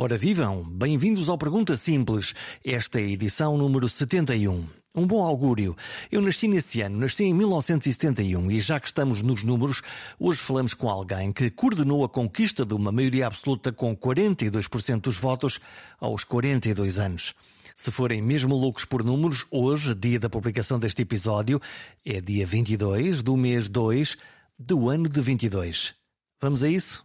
Ora vivam, bem-vindos ao Pergunta Simples. Esta é a edição número 71. Um bom augúrio. Eu nasci nesse ano, nasci em 1971 e já que estamos nos números, hoje falamos com alguém que coordenou a conquista de uma maioria absoluta com 42% dos votos aos 42 anos. Se forem mesmo loucos por números, hoje, dia da publicação deste episódio, é dia 22 do mês 2 do ano de 22. Vamos a isso?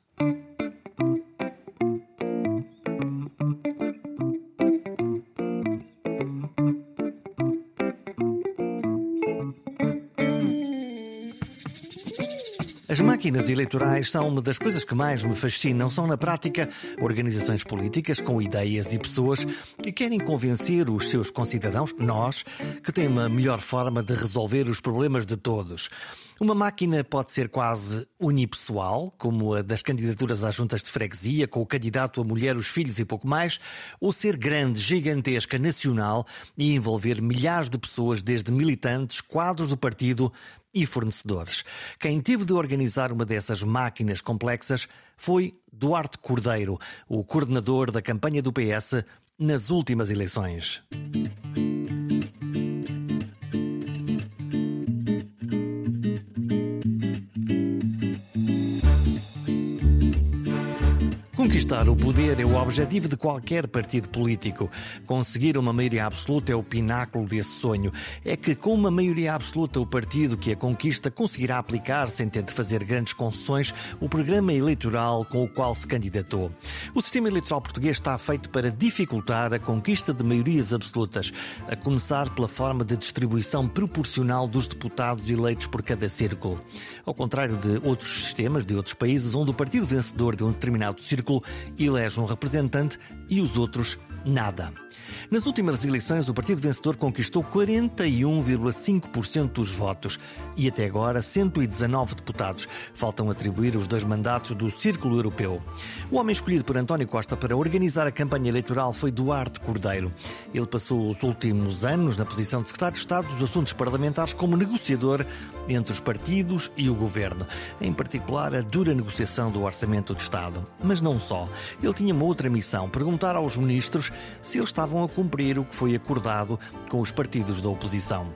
Máquinas eleitorais são uma das coisas que mais me fascinam. São, na prática, organizações políticas com ideias e pessoas que querem convencer os seus concidadãos, nós, que têm uma melhor forma de resolver os problemas de todos. Uma máquina pode ser quase unipessoal, como a das candidaturas às juntas de freguesia, com o candidato, a mulher, os filhos e pouco mais, ou ser grande, gigantesca, nacional e envolver milhares de pessoas, desde militantes, quadros do partido e fornecedores. Quem teve de organizar uma dessas máquinas complexas foi Duarte Cordeiro, o coordenador da campanha do PS nas últimas eleições. Conquistar o poder é o objetivo de qualquer partido político. Conseguir uma maioria absoluta é o pináculo desse sonho. É que, com uma maioria absoluta, o partido que a conquista conseguirá aplicar, sem ter de fazer grandes concessões, o programa eleitoral com o qual se candidatou. O sistema eleitoral português está feito para dificultar a conquista de maiorias absolutas, a começar pela forma de distribuição proporcional dos deputados eleitos por cada círculo. Ao contrário de outros sistemas de outros países, onde o partido vencedor de um determinado círculo elege um representante e os outros nada. Nas últimas eleições, o partido vencedor conquistou 41,5% dos votos e até agora 119 deputados. Faltam atribuir os dois mandatos do Círculo Europeu. O homem escolhido por António Costa para organizar a campanha eleitoral foi Duarte Cordeiro. Ele passou os últimos anos na posição de secretário de Estado dos Assuntos Parlamentares como negociador entre os partidos e o governo, em particular a dura negociação do Orçamento de Estado. Mas não só. Ele tinha uma outra missão: perguntar aos ministros se eles estavam a cumprir o que foi acordado com os partidos da oposição.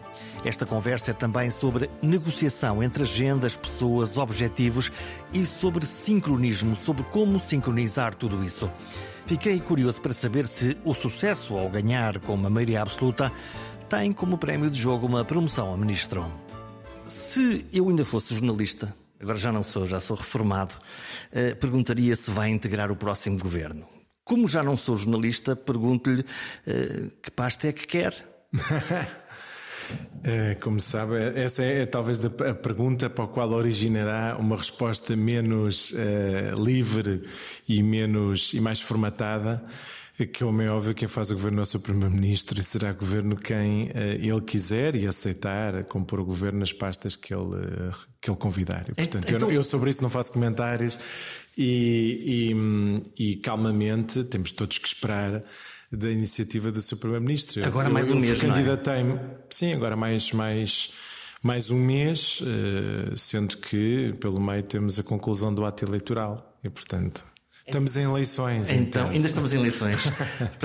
Esta conversa é também sobre negociação entre agendas, pessoas, objetivos e sobre sincronismo, sobre como sincronizar tudo isso. Fiquei curioso para saber se o sucesso ao ganhar com uma maioria absoluta tem como prémio de jogo uma promoção a ministro. Se eu ainda fosse jornalista, agora já não sou, já sou reformado, eh, perguntaria se vai integrar o próximo governo. Como já não sou jornalista, pergunto-lhe uh, que pasta é que quer. É, como sabe, essa é, é, talvez a pergunta para a qual originará uma resposta menos uh, livre e menos e mais formatada que como é óbvio quem faz o governo é o seu primeiro-ministro e será governo quem uh, ele quiser e aceitar compor o governo nas pastas que ele, uh, que ele convidar. E, portanto, então... eu, eu, sobre isso não faço comentários e, e, e, calmamente temos todos que esperar da iniciativa do seu primeiro-ministro. Agora eu, mais um mês, candidatei-me, é? sim, agora mais mais mais um mês, uh, sendo que pelo meio temos a conclusão do ato eleitoral e portanto Estamos em eleições. Então, então, ainda estamos em eleições.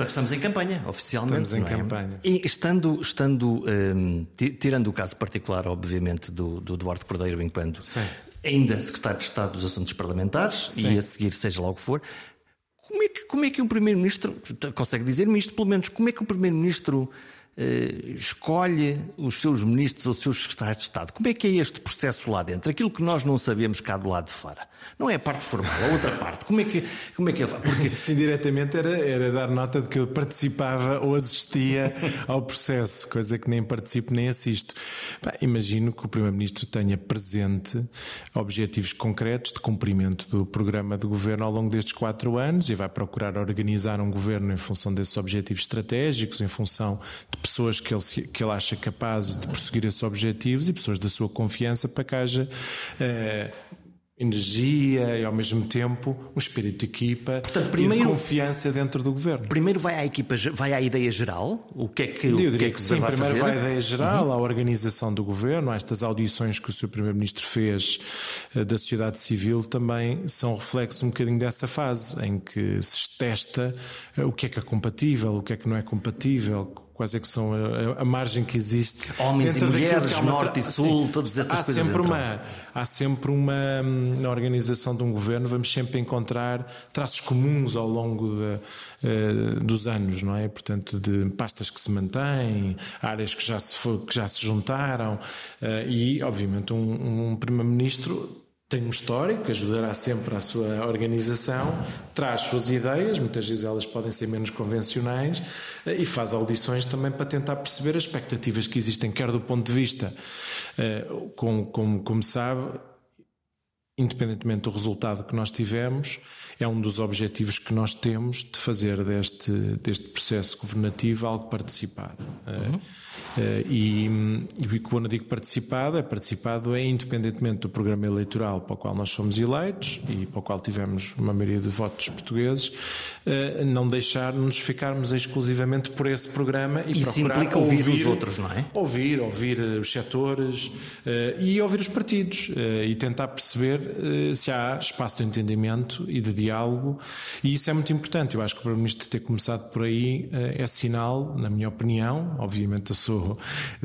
Estamos em campanha, oficialmente. Estamos em é? campanha. E estando, estando um, tirando o caso particular, obviamente, do, do Duarte Cordeiro, enquanto Sim. ainda secretário de Estado dos Assuntos Parlamentares, Sim. e a seguir, seja lá o que for, como é que, como é que um Primeiro-Ministro, consegue dizer-me isto pelo menos, como é que um Primeiro-Ministro escolhe os seus ministros ou os seus secretários de Estado. Como é que é este processo lá dentro? Aquilo que nós não sabemos cá do lado de fora. Não é a parte formal, a outra parte. Como é que, como é que ele faz? Porque... Sim, diretamente era, era dar nota de que ele participava ou assistia ao processo, coisa que nem participo nem assisto. imagino que o Primeiro-Ministro tenha presente objetivos concretos de cumprimento do programa de governo ao longo destes quatro anos e vai procurar organizar um governo em função desses objetivos estratégicos, em função de pessoas que ele, que ele acha capazes de prosseguir esses objetivos e pessoas da sua confiança para que haja. Uh, energia e ao mesmo tempo um espírito de equipa Portanto, primeiro, e de confiança dentro do governo. Primeiro vai à equipa, vai à ideia geral, o que é que, Eu diria que, é que, sim, primeiro fazer? vai à ideia geral, uhum. à organização do governo, estas audições que o Sr. Primeiro-Ministro fez uh, da sociedade civil também são reflexo um bocadinho dessa fase em que se testa uh, o que é que é compatível, o que é que não é compatível, quais é que são a, a margem que existe. Homens e mulheres, norte e sul, todas essas há coisas. Sempre uma, há sempre uma, na organização de um governo, vamos sempre encontrar traços comuns ao longo de, uh, dos anos, não é? Portanto, de pastas que se mantêm, áreas que já se, que já se juntaram uh, e, obviamente, um, um primeiro-ministro tem um histórico, ajudará sempre à sua organização, traz suas ideias, muitas vezes elas podem ser menos convencionais, eh, e faz audições também para tentar perceber as expectativas que existem, quer do ponto de vista, eh, como, como, como sabe, independentemente do resultado que nós tivemos, é um dos objetivos que nós temos de fazer deste, deste processo governativo algo participado. Uhum. Uh, e, e quando digo participado, é participado é independentemente do programa eleitoral para o qual nós somos eleitos e para o qual tivemos uma maioria de votos portugueses, uh, não deixar-nos ficarmos exclusivamente por esse programa e Isso procurar implica ouvir, ouvir, os outros, não é? Ouvir, ouvir os setores e ouvir os partidos e tentar perceber se há espaço de entendimento e de diálogo e isso é muito importante. Eu acho que o Primeiro-Ministro ter começado por aí é sinal, na minha opinião, obviamente eu sou,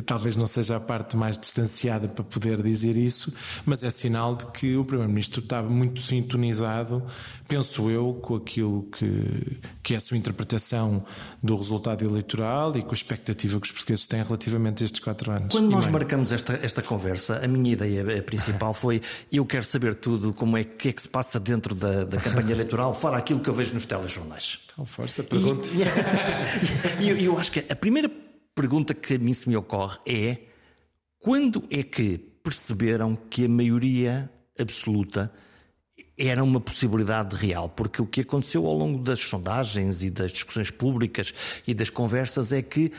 talvez não seja a parte mais distanciada para poder dizer isso, mas é sinal de que o Primeiro-Ministro está muito sintonizado, penso eu, com aquilo que, que é a sua interpretação do resultado eleitoral e com a expectativa que os portugueses têm relativamente a estes quatro anos. Quando nós marcamos esta, esta conversa, a minha ideia principal foi eu quero saber tudo, como é que é que se passa dentro da, da campanha eleitoral, fora aquilo que eu vejo nos telejornais. Então, força, pergunte. E eu, eu acho que a primeira pergunta que a mim se me ocorre é quando é que perceberam que a maioria absoluta era uma possibilidade real, porque o que aconteceu ao longo das sondagens e das discussões públicas e das conversas é que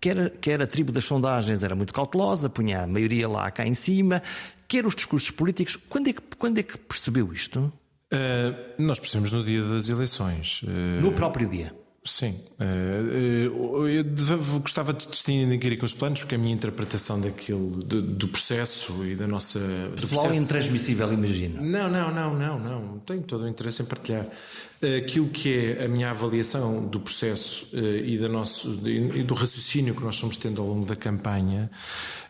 quer, quer a tribo das sondagens era muito cautelosa, punha a maioria lá cá em cima, quer os discursos políticos. Quando é que, quando é que percebeu isto? Uh, nós percebemos no dia das eleições. Uh... No próprio dia. Sim. Eh, eu gostava de distinguir com os planos, porque a minha interpretação daquilo, do, do processo e da nossa. Do processo... intransmissível, imagino. Não, não, não, não, não. Tenho todo o interesse em partilhar. Aquilo que é a minha avaliação do processo eh, e, da nosso, e do raciocínio que nós estamos tendo ao longo da campanha,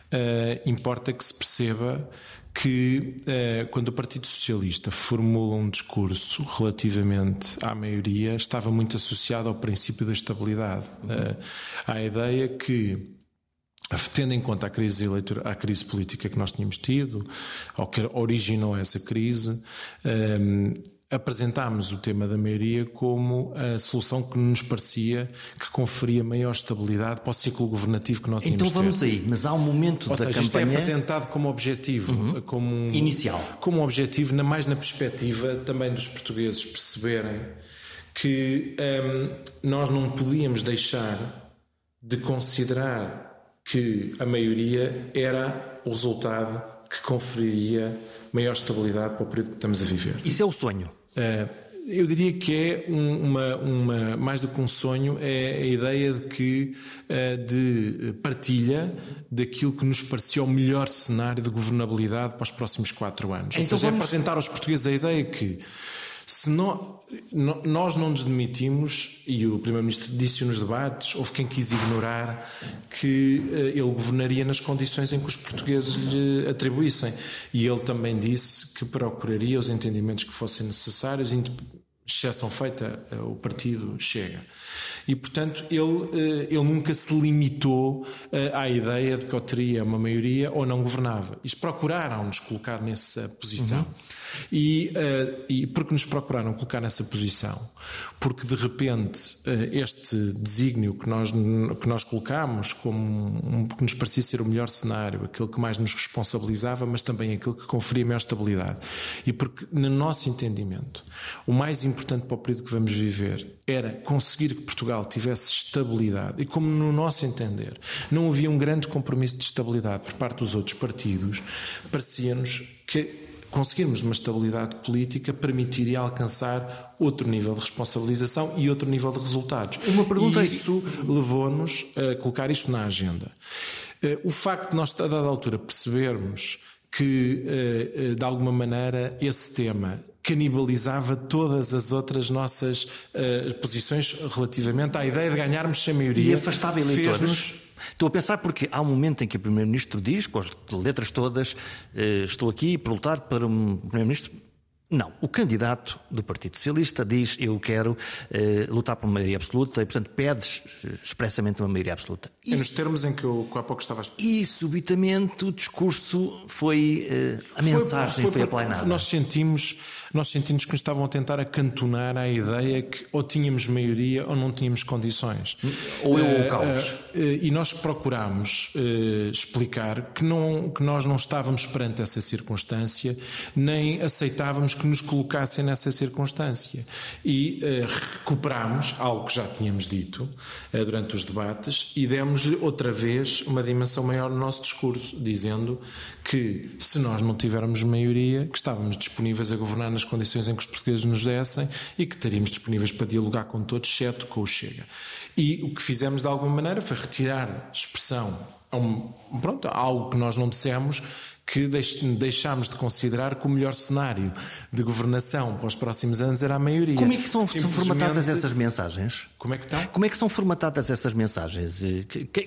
eh, importa que se perceba que eh, quando o Partido Socialista formula um discurso relativamente à maioria, estava muito associado ao princípio da estabilidade. Uhum. Eh, à ideia que tendo em conta a crise, eleitor, a crise política que nós tínhamos tido, ou que originou essa crise, eh, apresentámos o tema da maioria como a solução que nos parecia que conferia maior estabilidade para o ciclo governativo que nós Então vamos ter. aí, mas há um momento Ou da seja, campanha... Isto é apresentado como objetivo, uhum. como um, inicial, como um objetivo, na mais na perspectiva também dos portugueses perceberem que hum, nós não podíamos deixar de considerar que a maioria era o resultado que conferiria maior estabilidade para o período que estamos a viver. Isso é o sonho. Uh, eu diria que é uma, uma, mais do que um sonho, é a ideia de que uh, de partilha daquilo que nos parecia o melhor cenário de governabilidade para os próximos quatro anos. Então Ou seja, é vamos... é apresentar aos portugueses a ideia que se não, nós não nos demitimos, e o Primeiro-Ministro disse nos debates, houve quem quis ignorar que eh, ele governaria nas condições em que os portugueses lhe atribuíssem. E ele também disse que procuraria os entendimentos que fossem necessários, exceção feita, eh, o partido chega. E, portanto, ele, eh, ele nunca se limitou à ideia de que ou teria uma maioria ou não governava. Eles procuraram-nos colocar nessa posição. Uhum. E, uh, e porque nos procuraram colocar nessa posição? Porque de repente uh, este desígnio que nós, que nós colocámos como um, que nos parecia ser o melhor cenário, aquele que mais nos responsabilizava, mas também aquele que conferia maior estabilidade. E porque, no nosso entendimento, o mais importante para o período que vamos viver era conseguir que Portugal tivesse estabilidade. E como, no nosso entender, não havia um grande compromisso de estabilidade por parte dos outros partidos, parecia-nos que conseguirmos uma estabilidade política, permitiria alcançar outro nível de responsabilização e outro nível de resultados. Uma pergunta e isso levou-nos a colocar isto na agenda. Eh, o facto de nós, a dada altura, percebermos que, eh, eh, de alguma maneira, esse tema canibalizava todas as outras nossas posições relativamente à ideia de ganharmos sem maioria. E afastava eleitores. Estou a pensar porque há um momento em que o Primeiro-Ministro diz, com as letras todas, estou aqui para lutar para um Primeiro-Ministro não, o candidato do Partido Socialista diz eu quero eh, lutar por uma maioria absoluta e, portanto, pede expressamente uma maioria absoluta. E é nos termos em que eu há pouco estava a explicar. E, subitamente, o discurso foi. Eh, a mensagem foi, foi, aplainada. Nós sentimos nós sentimos que nos estavam a tentar acantonar a ideia que ou tínhamos maioria ou não tínhamos condições. Ou eu ou o eh, caos. Uh, uh, e nós procurámos explicar que, não, que nós não estávamos perante essa circunstância, nem aceitávamos que nos colocassem nessa circunstância. E recuperámos algo que já tínhamos dito durante os debates e demos-lhe outra vez uma dimensão maior no nosso discurso, dizendo que se nós não tivermos maioria, que estávamos disponíveis a governar nas condições em que os portugueses nos dessem e que estaríamos disponíveis para dialogar com todos, exceto com o Chega. E o que fizemos de alguma maneira foi retirar expressão pronto, a algo que nós não dissemos que deixámos de considerar que o melhor cenário de governação para os próximos anos era a maioria. Como é que são formatadas essas mensagens? Como é que estão? Como é que são formatadas essas mensagens?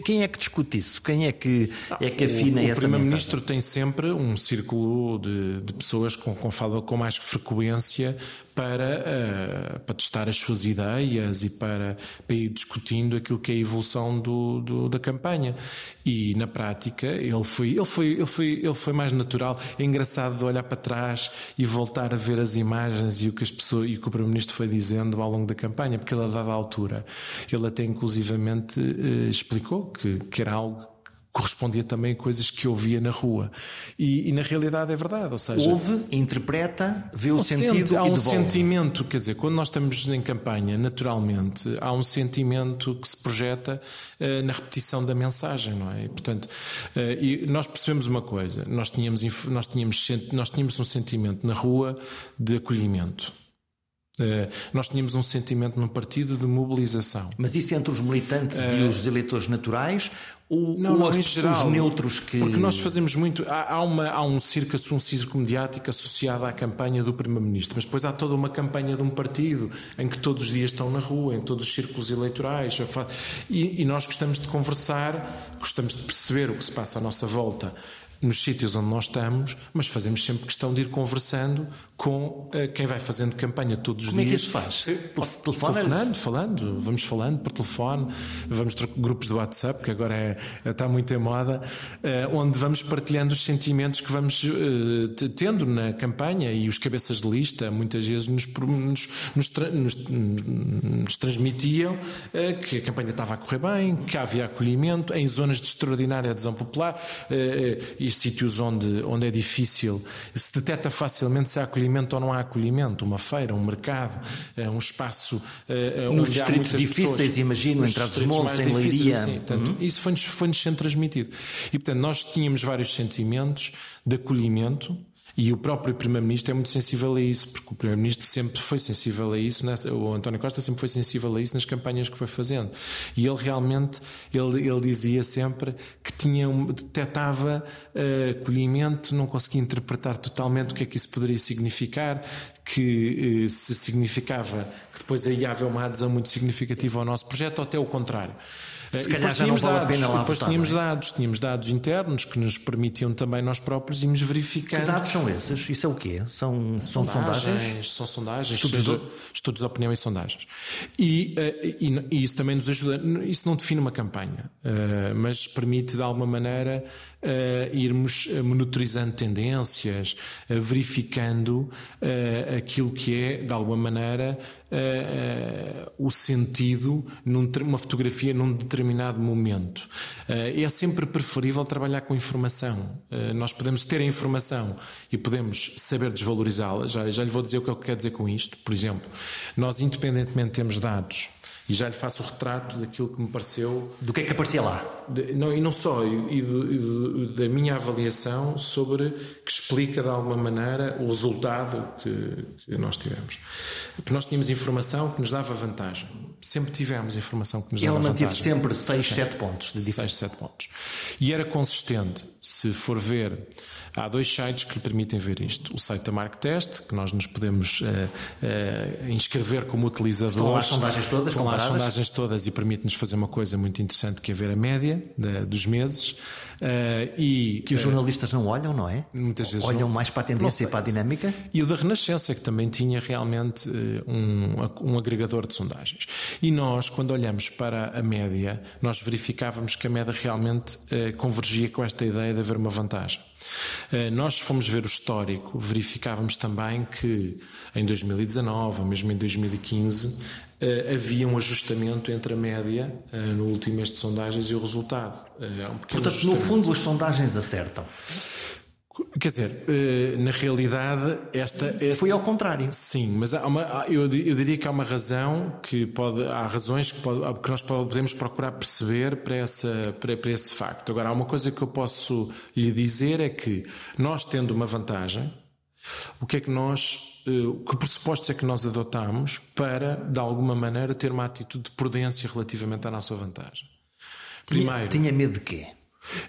Quem é que discute isso? Quem é que, é que afina o, o essa Primeiro-Ministro tem sempre um círculo de, de pessoas com, com fala com mais frequência para, uh, para testar as suas ideias e para, para, ir discutindo aquilo que é a evolução do, do, da campanha. E na prática ele foi, ele, foi, ele, foi, ele foi mais natural. É engraçado olhar para trás e voltar a ver as imagens e o que as pessoas e o o Primeiro-Ministro foi dizendo ao longo da campanha, porque ele a dada altura ele até inclusivamente uh, explicou que, que era algo correspondia também a coisas que ouvia na rua. E, e, na realidade é verdade. Ou seja, ouve, interpreta, vê o sentido. há um devolve. sentimento, quer dizer, quando nós estamos em campanha, naturalmente, há um sentimento que se projeta uh, na repetição da mensagem, não é? E, portanto, uh, e nós percebemos uma coisa: nós tínhamos, nós, tínhamos, nós tínhamos um sentimento na rua de acolhimento. Uh, nós tínhamos um sentimento no partido de mobilização. Mas isso entre os militantes e os eleitores naturais ou, não, ou não, os, geral, os neutros que. Porque nós fazemos muito. Há, há, uma, há um circo, um circo mediático associado à campanha do Primeiro-Ministro, mas depois há toda uma campanha de um partido em que todos os dias estão na rua, em todos os círculos eleitorais. E, e nós gostamos de conversar, gostamos de perceber o que se passa à nossa volta nos sítios onde nós estamos, mas fazemos sempre questão de ir conversando com uh, quem vai fazendo campanha todos os Como dias. Como é que isso faz? Se, telefone? Telefonando, falando, vamos falando por telefone, vamos ter grupos do WhatsApp, que agora é, está muito em moda, uh, onde vamos partilhando os sentimentos que vamos uh, tendo na campanha e os cabeças de lista muitas vezes nos, nos, nos, nos, nos transmitiam que a campanha estava a correr bem, que havia acolhimento em zonas de extraordinária adesão popular e e sítios onde, onde é difícil, se detecta facilmente se há acolhimento ou não há acolhimento, uma feira, um mercado, eh, um espaço uh, nos distritos difíceis, pessoas, imagino, entre os montes, em Leiria. Portanto, uhum. Isso foi-nos foi sendo transmitido. E, portanto, nós tínhamos vários sentimentos de acolhimento, e o próprio Primeiro-Ministro é muito sensível a isso, porque o Primeiro-Ministro sempre foi sensível a isso, o António Costa sempre foi sensível a isso nas campanhas que foi fazendo. E ele realmente, ele, ele dizia sempre que tinha detectava uh, acolhimento, não conseguia interpretar totalmente o que é que isso poderia significar, que uh, se significava que depois aí havia uma adesão muito significativa ao nosso projeto, ou até o contrário. Se calhar já não vale dados, a pena lá Depois votar, tínhamos é? dados, tínhamos dados internos que nos permitiam também nós próprios irmos verificando. Que dados são esses? Isso é o quê? São, são sondagens? sondagens? São sondagens, estudos, seja, de... estudos de opinião e sondagens. E, uh, e, e, isso também nos ajuda. Isso não define uma campanha, uh, mas permite de alguma maneira uh, irmos monitorizando tendências, verificando aquilo que é, de alguma maneira, o sentido numa fotografia num determinado determinado momento. Eh, é sempre preferível trabalhar com informação. Eh, nós podemos ter a informação e podemos saber desvalorizá-la. Já, já lhe vou dizer o que é que quer dizer com isto. Por exemplo, nós, independentemente, temos dados E já lhe faço o retrato daquilo que me pareceu. Do que é que aparecia lá? De, não, e não só, e, do, e do, da minha avaliação sobre que explica de alguma maneira o resultado que, que, nós tivemos. Porque nós tínhamos informação que nos dava vantagem. Sempre tivemos informação que nos vantagem. Ela manteve sempre 6, 7 pontos de 6, 7 pontos. E era consistente. Se for ver Há dois sites que lhe permitem ver isto. O site da MarkTest, que nós nos podemos uh, uh, inscrever como utilizadores. Estão lá as sondagens todas Estão lá as sondagens todas e permite-nos fazer uma coisa muito interessante que é ver a média de, dos meses. Uh, e, que os jornalistas não olham, não é? Muitas vezes Olham não. mais para a tendência e para a dinâmica. E o da Renascença, que também tinha realmente um, um agregador de sondagens. E nós, quando olhamos para a média, nós verificávamos que a média realmente convergia com esta ideia de haver uma vantagem. Eh, nós fomos ver o histórico, verificávamos também que em 2019 ou mesmo em 2015 eh, havia um ajustamento entre a média eh, no último mês de sondagens e o resultado. Um Portanto, no fundo, as sondagens acertam. Quer dizer, eh, na realidade, esta, esta, Foi ao contrário. Sim, mas há uma, eu, eu, diria que há uma razão que pode. Há razões que, pode, que nós podemos procurar perceber para, essa, para, para esse facto. Agora, há uma coisa que eu posso lhe dizer é que nós, tendo uma vantagem, o que é que nós. Eh, que pressupostos é que nós adotamos para, de alguma maneira, ter uma atitude de prudência relativamente à nossa vantagem? Primeiro. Tinha, tinha medo de quê?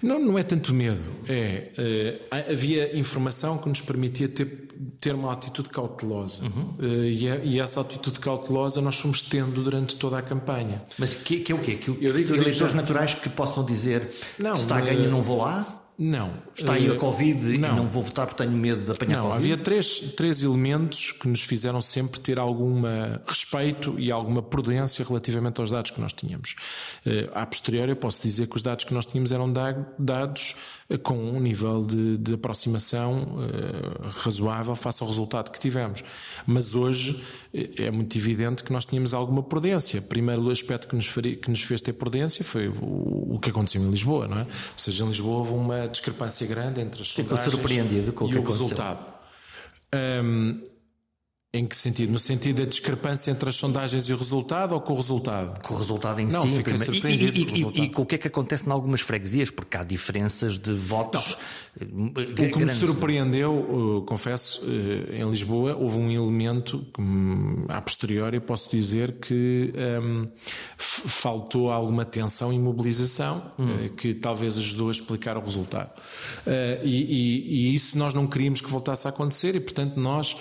Não, não é tanto medo. É, uh, havia informação que nos permitia ter, ter uma atitude cautelosa. Uhum. Uh, e, é, e, essa atitude cautelosa nós fomos tendo durante toda a campanha. Mas que, que é o quê? Que, digo, eleitores naturais que possam dizer não, se está a ganho não vou lá? Não. Está aí a eh, Covid não. e não vou votar porque tenho medo de apanhar não, Covid? Havia três, três elementos que nos fizeram sempre ter algum respeito e alguma prudência relativamente aos dados que nós tínhamos. Uh, a posteriori, eu posso dizer que os dados que nós tínhamos eram dados uh, com um nível de, de aproximação uh, razoável face ao resultado que tivemos. Mas hoje é muito evidente que nós tínhamos alguma prudência. Primeiro, o aspecto que nos, faria, que nos fez ter prudência foi o, o, que aconteceu em Lisboa, não é? Ou seja, em Lisboa houve uma discrepância grande entre as sondagens surpreendido com o e que o aconteceu. resultado. Um, em que sentido? No sentido da discrepância entre as sondagens e o resultado ou com o resultado? Com o resultado em não, si. Fiquei surpreendido e, e, e, e, com o que é que acontece em algumas freguesias? Porque há diferenças de votos. O que me surpreendeu, uh, confesso, uh, em Lisboa houve um elemento que, um, a posteriori, posso dizer que um, faltou alguma tensão e mobilização hum. uh, que talvez ajudou a explicar o resultado. Uh, e, isso nós não queríamos que voltasse a acontecer e, portanto, nós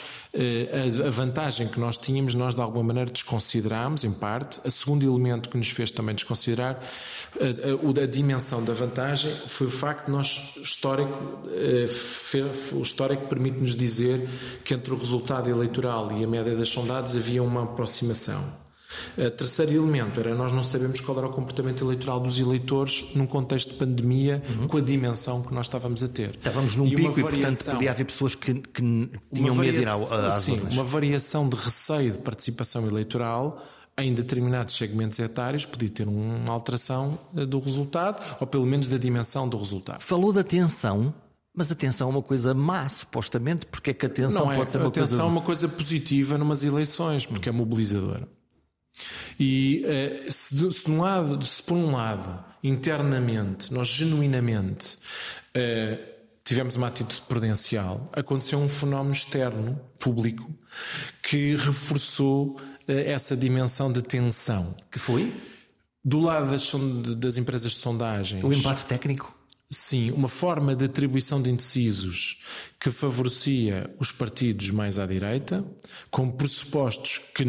a vantagem que nós tínhamos, nós de alguma maneira desconsiderámos, em parte. O segundo elemento que nos fez também desconsiderar a, a, a dimensão da vantagem foi o facto de nós, histórico, o histórico permite-nos dizer que entre o resultado eleitoral e a média das sondagens havia uma aproximação. O terceiro elemento era nós não sabemos qual era o comportamento eleitoral dos eleitores num contexto de pandemia uhum. com a dimensão que nós estávamos a ter. Estávamos num e pico variação, e, portanto, podia haver pessoas que, que tinham medo de ir ao, às sim, urnas. Uma variação de receio de participação eleitoral em determinados segmentos etários podia ter uma alteração eh, do resultado, ou pelo menos da dimensão do resultado. Falou da tensão mas a tensão é uma coisa má, supostamente, porque é que a tensão não é. pode ser uma coisa... A tensão é uma coisa positiva numas eleições, porque é mobilizadora. E uh, se, se, um lado, se por um lado, internamente, nós genuinamente uh, tivemos uma atitude prudencial, aconteceu um fenómeno externo, público, que reforçou essa dimensão de tensão. Que foi? Do lado das, das empresas de sondagens. O empate técnico? Sim, uma forma de atribuição de indecisos que favorecia os partidos mais à direita, com pressupostos que,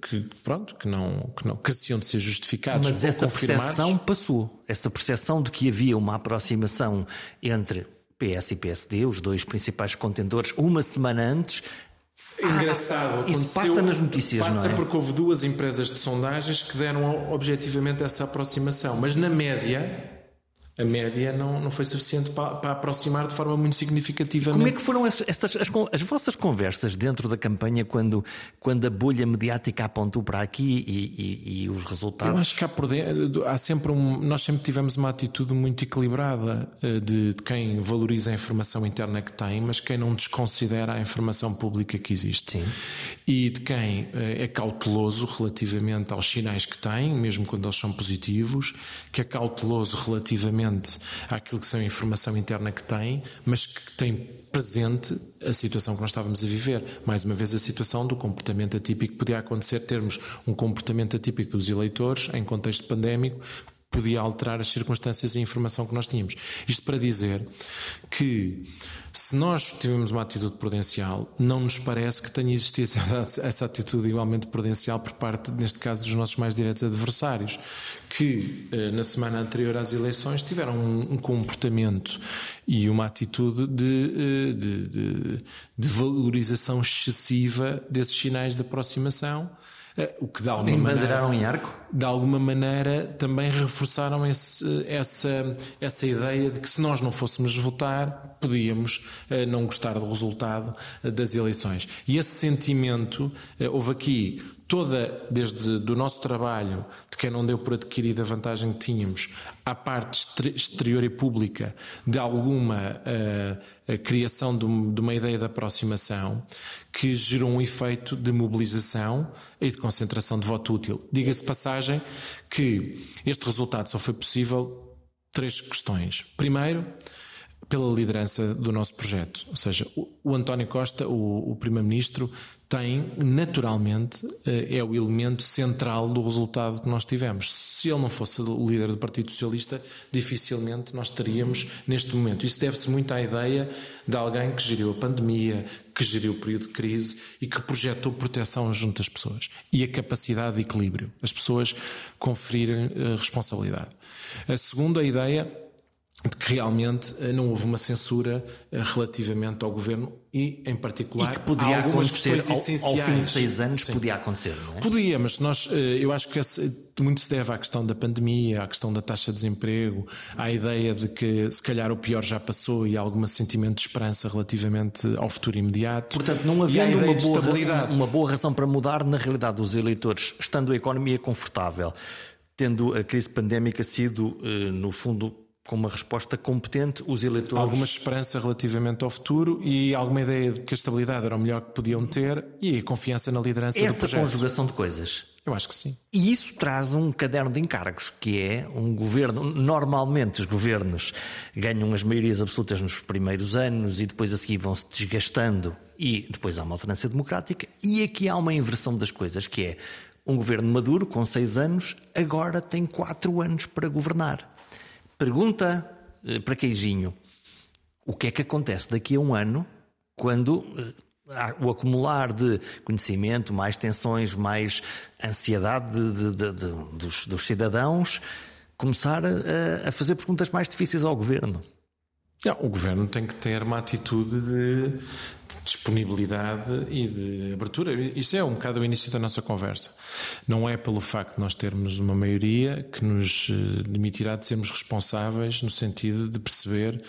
que pronto, que não, que não careciam de ser justificados. Mas essa percepção passou. Essa percepção de que havia uma aproximação entre PS e PSD, os dois principais contendores, uma semana antes, Engraçado, ah, isso passa nas notícias, passa não é? porque houve duas empresas de sondagens que deram objetivamente essa aproximação, mas na média a média não, não foi suficiente para, para aproximar de forma muito significativa. Como é que foram as, estas, as, as, vossas conversas dentro da campanha quando, quando a bolha mediática apontou para aqui e, e, e os resultados? Eu acho que há, dentro, há sempre um. Nós sempre tivemos uma atitude muito equilibrada eh, de, de, quem valoriza a informação interna que tem, mas quem não desconsidera a informação pública que existe. Sim. E de quem eh, é cauteloso relativamente aos sinais que tem, mesmo quando eles são positivos, que é cauteloso relativamente àquilo que são a informação interna que tem, mas que tem presente a situação que nós estávamos a viver. Mais uma vez, a situação do comportamento atípico podia acontecer, termos um comportamento atípico dos eleitores em contexto pandémico, podia alterar as circunstâncias e a informação que nós tínhamos. Isto para dizer que se nós tivemos uma atitude prudencial, não nos parece que tenha existido essa, essa atitude igualmente prudencial por parte, neste caso, dos nossos mais diretos adversários, que eh, na semana anterior às eleições tiveram um, um comportamento e uma atitude de, eh, de, de, de valorização excessiva desses sinais de aproximação é, o que de alguma maneira, em arco? De alguma maneira também reforçaram esse, essa, essa ideia de que se nós não fôssemos votar, podíamos eh, não gostar do resultado eh, das eleições. E esse sentimento, eh, houve aqui toda, desde do nosso trabalho, de quem não deu por adquirida a vantagem que tínhamos, à parte exterior e pública de alguma uh, criação de, uma ideia de aproximação que gerou um efeito de mobilização e de concentração de voto útil. Diga-se passagem que este resultado só foi possível três questões. Primeiro, pela liderança do nosso projeto. Ou seja, o, António Costa, o, o Primeiro-Ministro, tem naturalmente eh, é o elemento central do resultado que nós tivemos. Se ele não fosse o líder do Partido Socialista, dificilmente nós teríamos neste momento. Isso deve-se muito à ideia de alguém que geriu a pandemia, que geriu o período de crise e que projetou proteção junto às pessoas e a capacidade de equilíbrio, as pessoas conferirem eh, responsabilidade. A segunda ideia de que realmente eh, não houve uma censura eh, relativamente ao governo e, em particular, e que poderia algumas questões ao. Ao fim de seis anos Sim. podia acontecer, não é? Podia, mas nós, eh, eu acho que esse, muito se deve à questão da pandemia, à questão da taxa de desemprego, à ideia de que se calhar o pior já passou e há algum sentimento de esperança relativamente ao futuro imediato. Portanto, não havia uma boa, uma boa razão para mudar, na realidade, os eleitores, estando a economia confortável, tendo a crise pandémica sido, no fundo, com uma resposta competente, os eleitores. Alguma esperança relativamente ao futuro e alguma ideia de que a estabilidade era o melhor que podiam ter e a confiança na liderança Essa do projeto. Essa conjugação de coisas. Eu acho que sim. E isso traz um caderno de encargos, que é um governo. Normalmente os governos ganham as maiorias absolutas nos primeiros anos e depois a seguir vão se desgastando e depois há uma alternância democrática. E aqui há uma inversão das coisas, que é um governo maduro, com seis anos, agora tem quatro anos para governar. Pergunta eh, para Queijinho: o que é que acontece daqui a um ano quando eh, o acumular de conhecimento, mais tensões, mais ansiedade de, de, de, dos, dos, cidadãos começar a, a, fazer perguntas mais difíceis ao governo? Não, o governo tem que ter uma atitude de, de, disponibilidade e de abertura. Isso é um bocado o início da nossa conversa. Não é pelo facto de nós termos uma maioria que nos eh, demitirá de sermos responsáveis no sentido de perceber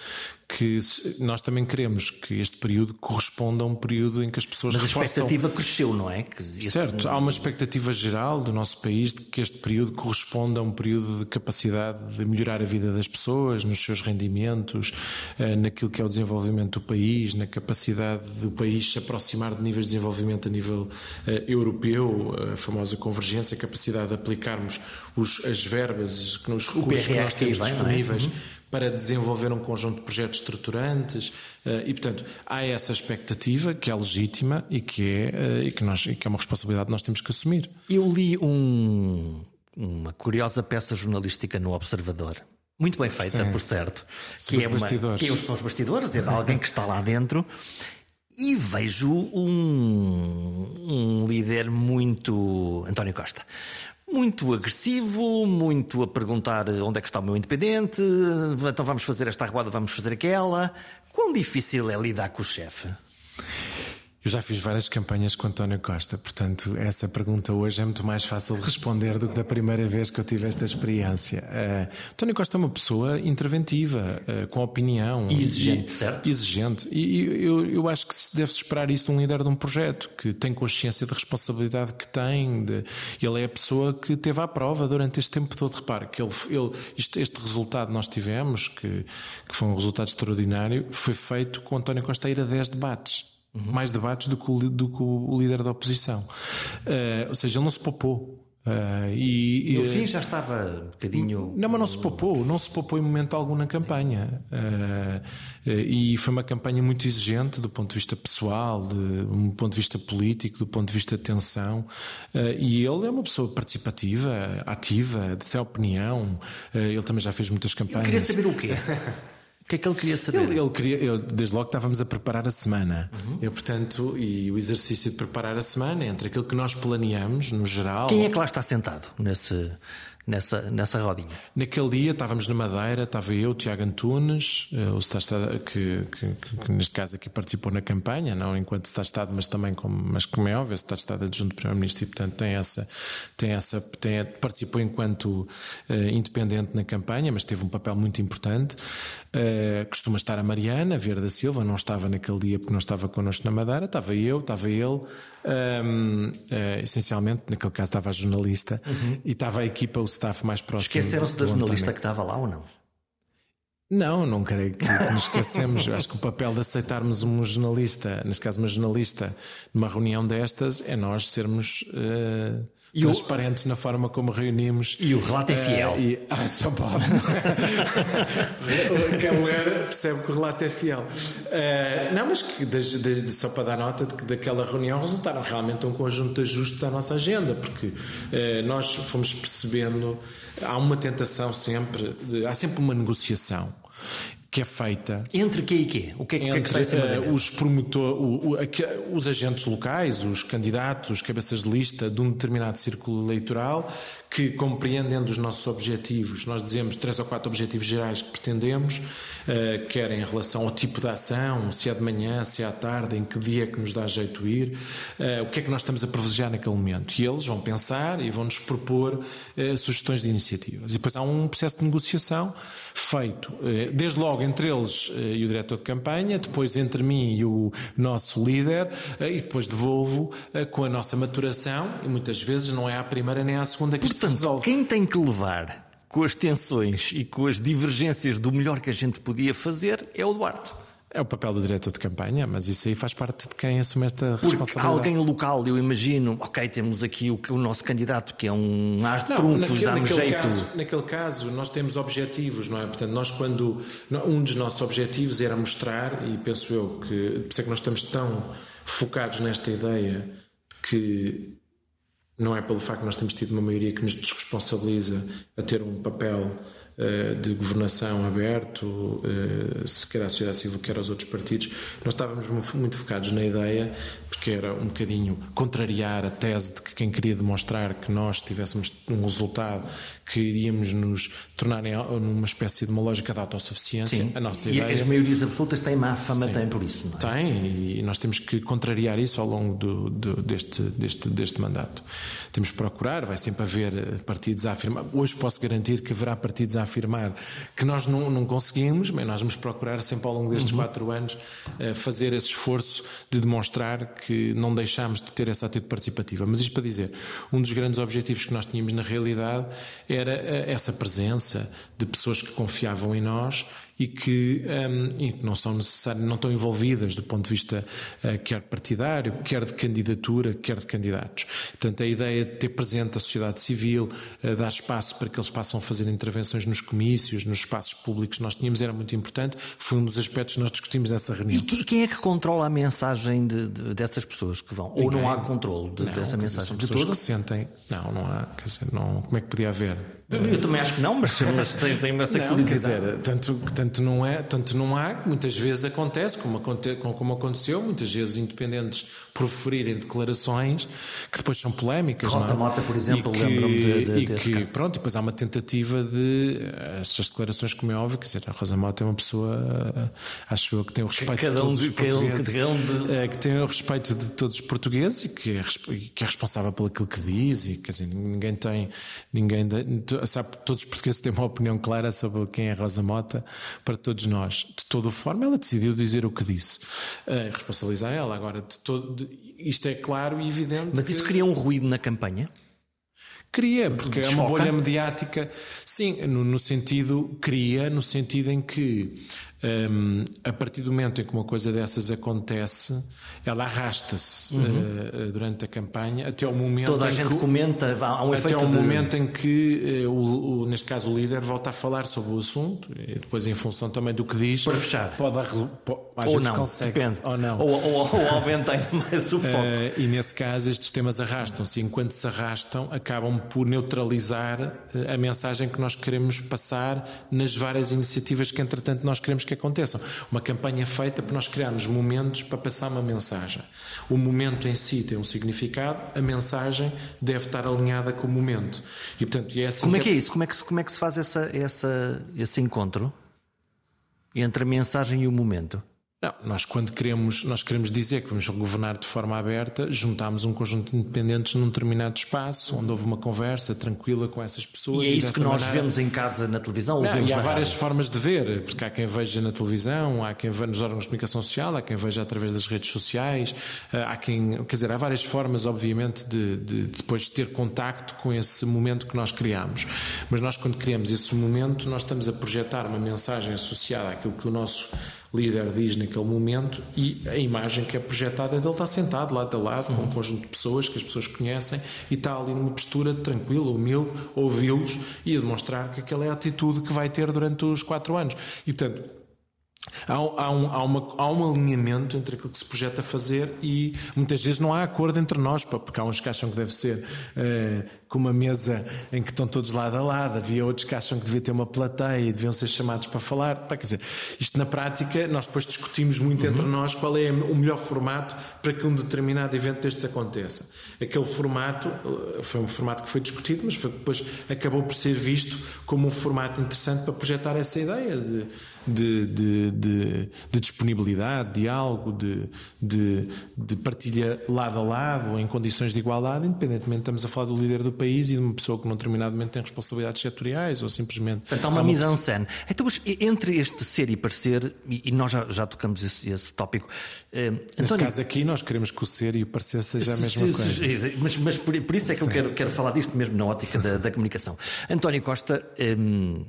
que nós também queremos que este período corresponda a um período em que as pessoas Mas a expectativa cresceu, não é? Que certo, há uma expectativa geral do nosso país de que este período corresponda a um período de capacidade de melhorar a vida das pessoas, nos seus rendimentos, eh, naquilo que é o desenvolvimento do país, na capacidade do país se aproximar de níveis de desenvolvimento a nível eh, europeu, a famosa convergência, a capacidade de aplicarmos os, as verbas que nos recursos que nós temos é? disponíveis. É? para desenvolver um conjunto de projetos estruturantes eh, e, portanto, há essa expectativa que é legítima e que é, eh, e que nós, que é uma responsabilidade que nós temos que assumir. Eu li um, uma curiosa peça jornalística no Observador. Muito bem feita, Sim. por certo. que, é uma, que são os bastidores, é de alguém que está lá dentro. E vejo um, um líder muito. António Costa muito agressivo, muito a perguntar onde é que está o meu independente, então vamos fazer esta arruada, vamos fazer aquela. Quão difícil é lidar com o chefe? Eu já fiz várias campanhas com António Costa, portanto, essa pergunta hoje é muito mais fácil de responder do que da primeira vez que eu tive esta experiência. Uh, António Costa é uma pessoa interventiva, uh, com opinião. Exigente, e, certo? Exigente. E, eu, eu acho que deve-se esperar isso de um líder de um projeto, que tem consciência da responsabilidade que tem. De, ele é a pessoa que teve à prova durante este tempo todo. Repare que ele, ele, este, este resultado nós tivemos, que, que foi um resultado extraordinário, foi feito com António Costa a ir a 10 debates. Uhum. Mais debates do que, o, do que o líder da oposição. Uh, ou seja, ele não se poupou. Uh, e, no fim já estava um bocadinho. Não, mas não se poupou, não se poupou em momento algum na campanha. Uh, e foi uma campanha muito exigente do ponto de vista pessoal, de, do ponto de vista político, do ponto de vista de tensão. e ele é uma pessoa participativa, ativa, de ter opinião. ele também já fez muitas campanhas. Eu queria saber o quê? que é que ele queria saber? Ele, ele queria, eu, desde logo estávamos a preparar a semana. Uhum. Eu, portanto, e o exercício de preparar a semana entre aquilo que nós planeamos, no geral. Quem é que lá está sentado nesse, nessa, nessa rodinha? Naquele dia estávamos na Madeira, estava eu, Tiago Antunes, eh, o Estado, que, que, que, que, neste caso aqui participou na campanha, não enquanto Estado, mas também como, mas como é óbvio, Estado Estado adjunto do Primeiro-Ministro e portanto tem essa, tem essa, tem, participou enquanto uh, independente na campanha, mas teve um papel muito importante. Uh, costuma estar a Mariana Vieira da Silva, não estava naquele dia porque não estava connosco na Madeira, estava eu, estava ele, um, uh, essencialmente, naquele caso estava a jornalista uhum. e estava a equipa, o staff mais próximo. Esqueceram-se da jornalista que estava lá ou não? Não, não creio que nos esquecemos. Eu acho que o papel de aceitarmos um jornalista, neste caso uma jornalista, numa reunião destas, é nós sermos uh, e transparentes o... na forma como reunimos. E o relato é eh, fiel. Uh, e... Ah, só pode. Quem ler percebe que o relato é fiel. Uh, não, mas que, de, de, só para dar nota de que daquela reunião resultaram realmente um conjunto de ajustes à nossa agenda, porque nós fomos percebendo há uma tentação sempre, de, há sempre uma negociação que é feita entre quê e quê? O que é, entre, que, é que uh, os promotor, o, o, os agentes locais, os candidatos, os cabeças de lista de um determinado círculo eleitoral que compreendendo os nossos objetivos, nós dizemos três ou quatro objetivos gerais que pretendemos, uh, quer em relação ao tipo de ação, se é de manhã, se é à tarde, em que dia é que nos dá jeito ir, uh, o que é que nós estamos a privilegiar naquele momento. E eles vão pensar e vão nos propor uh, sugestões de iniciativas. E depois há um processo de negociação feito, desde logo entre eles e o diretor de campanha, depois entre mim e o nosso líder, e depois devolvo com a nossa maturação, e muitas vezes não é à primeira nem à segunda que Portanto, quem tem que levar com as tensões e com as divergências do melhor que a gente podia fazer é o Duarte. É o papel do diretor de campanha, mas isso aí faz parte de quem assume esta Porque responsabilidade. alguém local, eu imagino, ok, temos aqui o, o nosso candidato que é um as de trunfos, dá-me jeito. Caso, naquele caso, nós temos objetivos, não é? Portanto, nós quando. Um dos nossos objetivos era mostrar, e penso eu que. Por isso é que nós estamos tão focados nesta ideia que não é pelo facto de nós termos tido uma maioria que nos desresponsabiliza a ter um papel uh, de governação aberto, uh, se quer à sociedade civil, quer aos outros partidos. Nós estávamos muito focados na ideia, porque era um bocadinho contrariar a tese de que quem queria demonstrar que nós tivéssemos um resultado que iríamos nos tornar numa espécie de uma lógica de autossuficiência. Sim. A nossa e ideia... as maiorias absolutas têm má fama, Sim. têm por isso. Não é? Tem, e nós temos que contrariar isso ao longo do, do, deste, deste, deste mandato. Temos que procurar, vai sempre haver eh, partidos a afirmar. Hoje posso garantir que haverá partidos a afirmar que nós não, não conseguimos, mas nós vamos procurar sempre ao longo destes uhum. quatro anos eh, fazer esse esforço de demonstrar que não deixamos de ter essa atitude participativa. Mas isto para dizer, um dos grandes objetivos que nós tínhamos na realidade é era eh, essa presença de pessoas que confiavam em nós e que, um, e não são necessárias, não estão envolvidas do ponto de vista uh, quer partidário, quer de candidatura, quer de candidatos. Portanto, a ideia de ter presente a sociedade civil, uh, dar espaço para que eles possam fazer intervenções nos comícios, nos espaços públicos que nós tínhamos, era muito importante. Foi um dos aspectos que nós discutimos nessa reunião. E quem é que controla a mensagem de, de, dessas pessoas que vão? Ou não há controle de, não, dessa mensagem? São pessoas que sentem. Não, não há. Quer dizer, não, como é que podia haver? Eu, também acho que não, mas, mas tenho, tenho essa não, curiosidade. Quer dizer, tanto, tanto não, é, tanto não há, muitas vezes acontece, como, aconte, como aconteceu, muitas vezes independentes proferirem declarações que depois são polémicas. Rosa não é? Mota, por exemplo, lembro-me de, de, E que, caso. pronto, depois há uma tentativa de. Essas declarações, como é óbvio, quer dizer, a Rosa Mota é uma pessoa, acho eu, que tem o respeito Cada de todos os portugueses. cada um de- É, que tem o respeito de todos os portugueses e que é, que é responsável por aquilo que diz e quer dizer, ninguém tem ninguém sabe todos os portugueses têm uma opinião clara sobre quem é Rosa Mota para todos nós de toda forma ela decidiu dizer o que disse Eh, responsabilizar ela agora de todo de- isto é claro e evidente Mas que- isso cria um ruído na campanha? Cria, porque é uma Desfoca? bolha mediática. Sim, no, no sentido, cria, no sentido em que hum, a partir do momento em que uma coisa dessas acontece, ela arrasta-se eh, durante a campanha até o momento Uhum. Toda a em gente que, o- comenta, há um até efeito ao de... momento em que, eh, o, o- neste caso, o líder volta a falar sobre o assunto, e depois, em função também do que diz, Para fechar. pode, às Ou não, consegue depende. ou não. Ou, ou, ou aumenta ainda mais o foco. Eh, e nesse caso, estes temas arrastam-se. Enquanto se arrastam, acabam por neutralizar eh, a mensagem que nós queremos passar nas várias iniciativas que, entretanto, nós queremos que aconteçam. Uma campanha feita para nós criarmos momentos para passar uma mensagem. O momento em si tem um significado, a mensagem deve estar alinhada com o momento. E, portanto, é assim Como é que é isso? Como é que, se- como é que se faz essa, essa, esse encontro entre a mensagem e o momento? Não, nós quando queremos, nós queremos dizer que vamos governar de forma aberta, juntámos um conjunto de independentes num determinado espaço, onde houve uma conversa tranquila com essas pessoas. E é isso dessa que nós maneira- vemos em casa na televisão ou Não, vemos e há na várias rádio? formas de ver, porque há quem veja na televisão, há quem veja nos órgãos de comunicação social, há quem veja através das redes sociais, eh, há quem, quer dizer, há várias formas, obviamente, de, de depois ter contacto com esse momento que nós criamos. Mas nós, quando criamos esse momento, nós estamos a projetar uma mensagem associada àquilo que o nosso líder diz naquele momento e a imagem que é projetada é dele estar sentado lado a lado com um conjunto de pessoas que as pessoas conhecem e está ali numa postura tranquila, humilde, ouvi-los e a demonstrar que aquela é a atitude que vai ter durante os quatro anos. E portanto, Há, há um, há, uma, há um alinhamento entre aquilo que se projeta fazer e muitas vezes não há acordo entre nós, porque há uns que acham que deve ser eh, com uma mesa em que estão todos lado a lado, havia outros que acham que devia ter uma plateia e deviam ser chamados para falar. Pá, quer dizer, isto na prática, nós depois discutimos muito entre nós qual é o melhor formato para que um determinado evento destes aconteça. Aquele formato eh, foi um formato que foi discutido, mas foi, depois acabou por ser visto como um formato interessante para projetar essa ideia de, de, de, de- de disponibilidade, de algo, de, de, de partilha lado a lado, em condições de igualdade, independentemente estamos a falar do líder do país e de uma pessoa que num determinado momento tem responsabilidades setoriais ou simplesmente. Portanto, há uma mise en scène. Então, mas entre este ser e parecer, e nós já, já tocamos esse, esse tópico, eh, Neste António, caso aqui, nós queremos que o ser e o parecer seja a mesma se- coisa. se- Mas, mas por, por isso é que eu quero, quero falar disto mesmo na ótica da, da comunicação. António Costa, hum,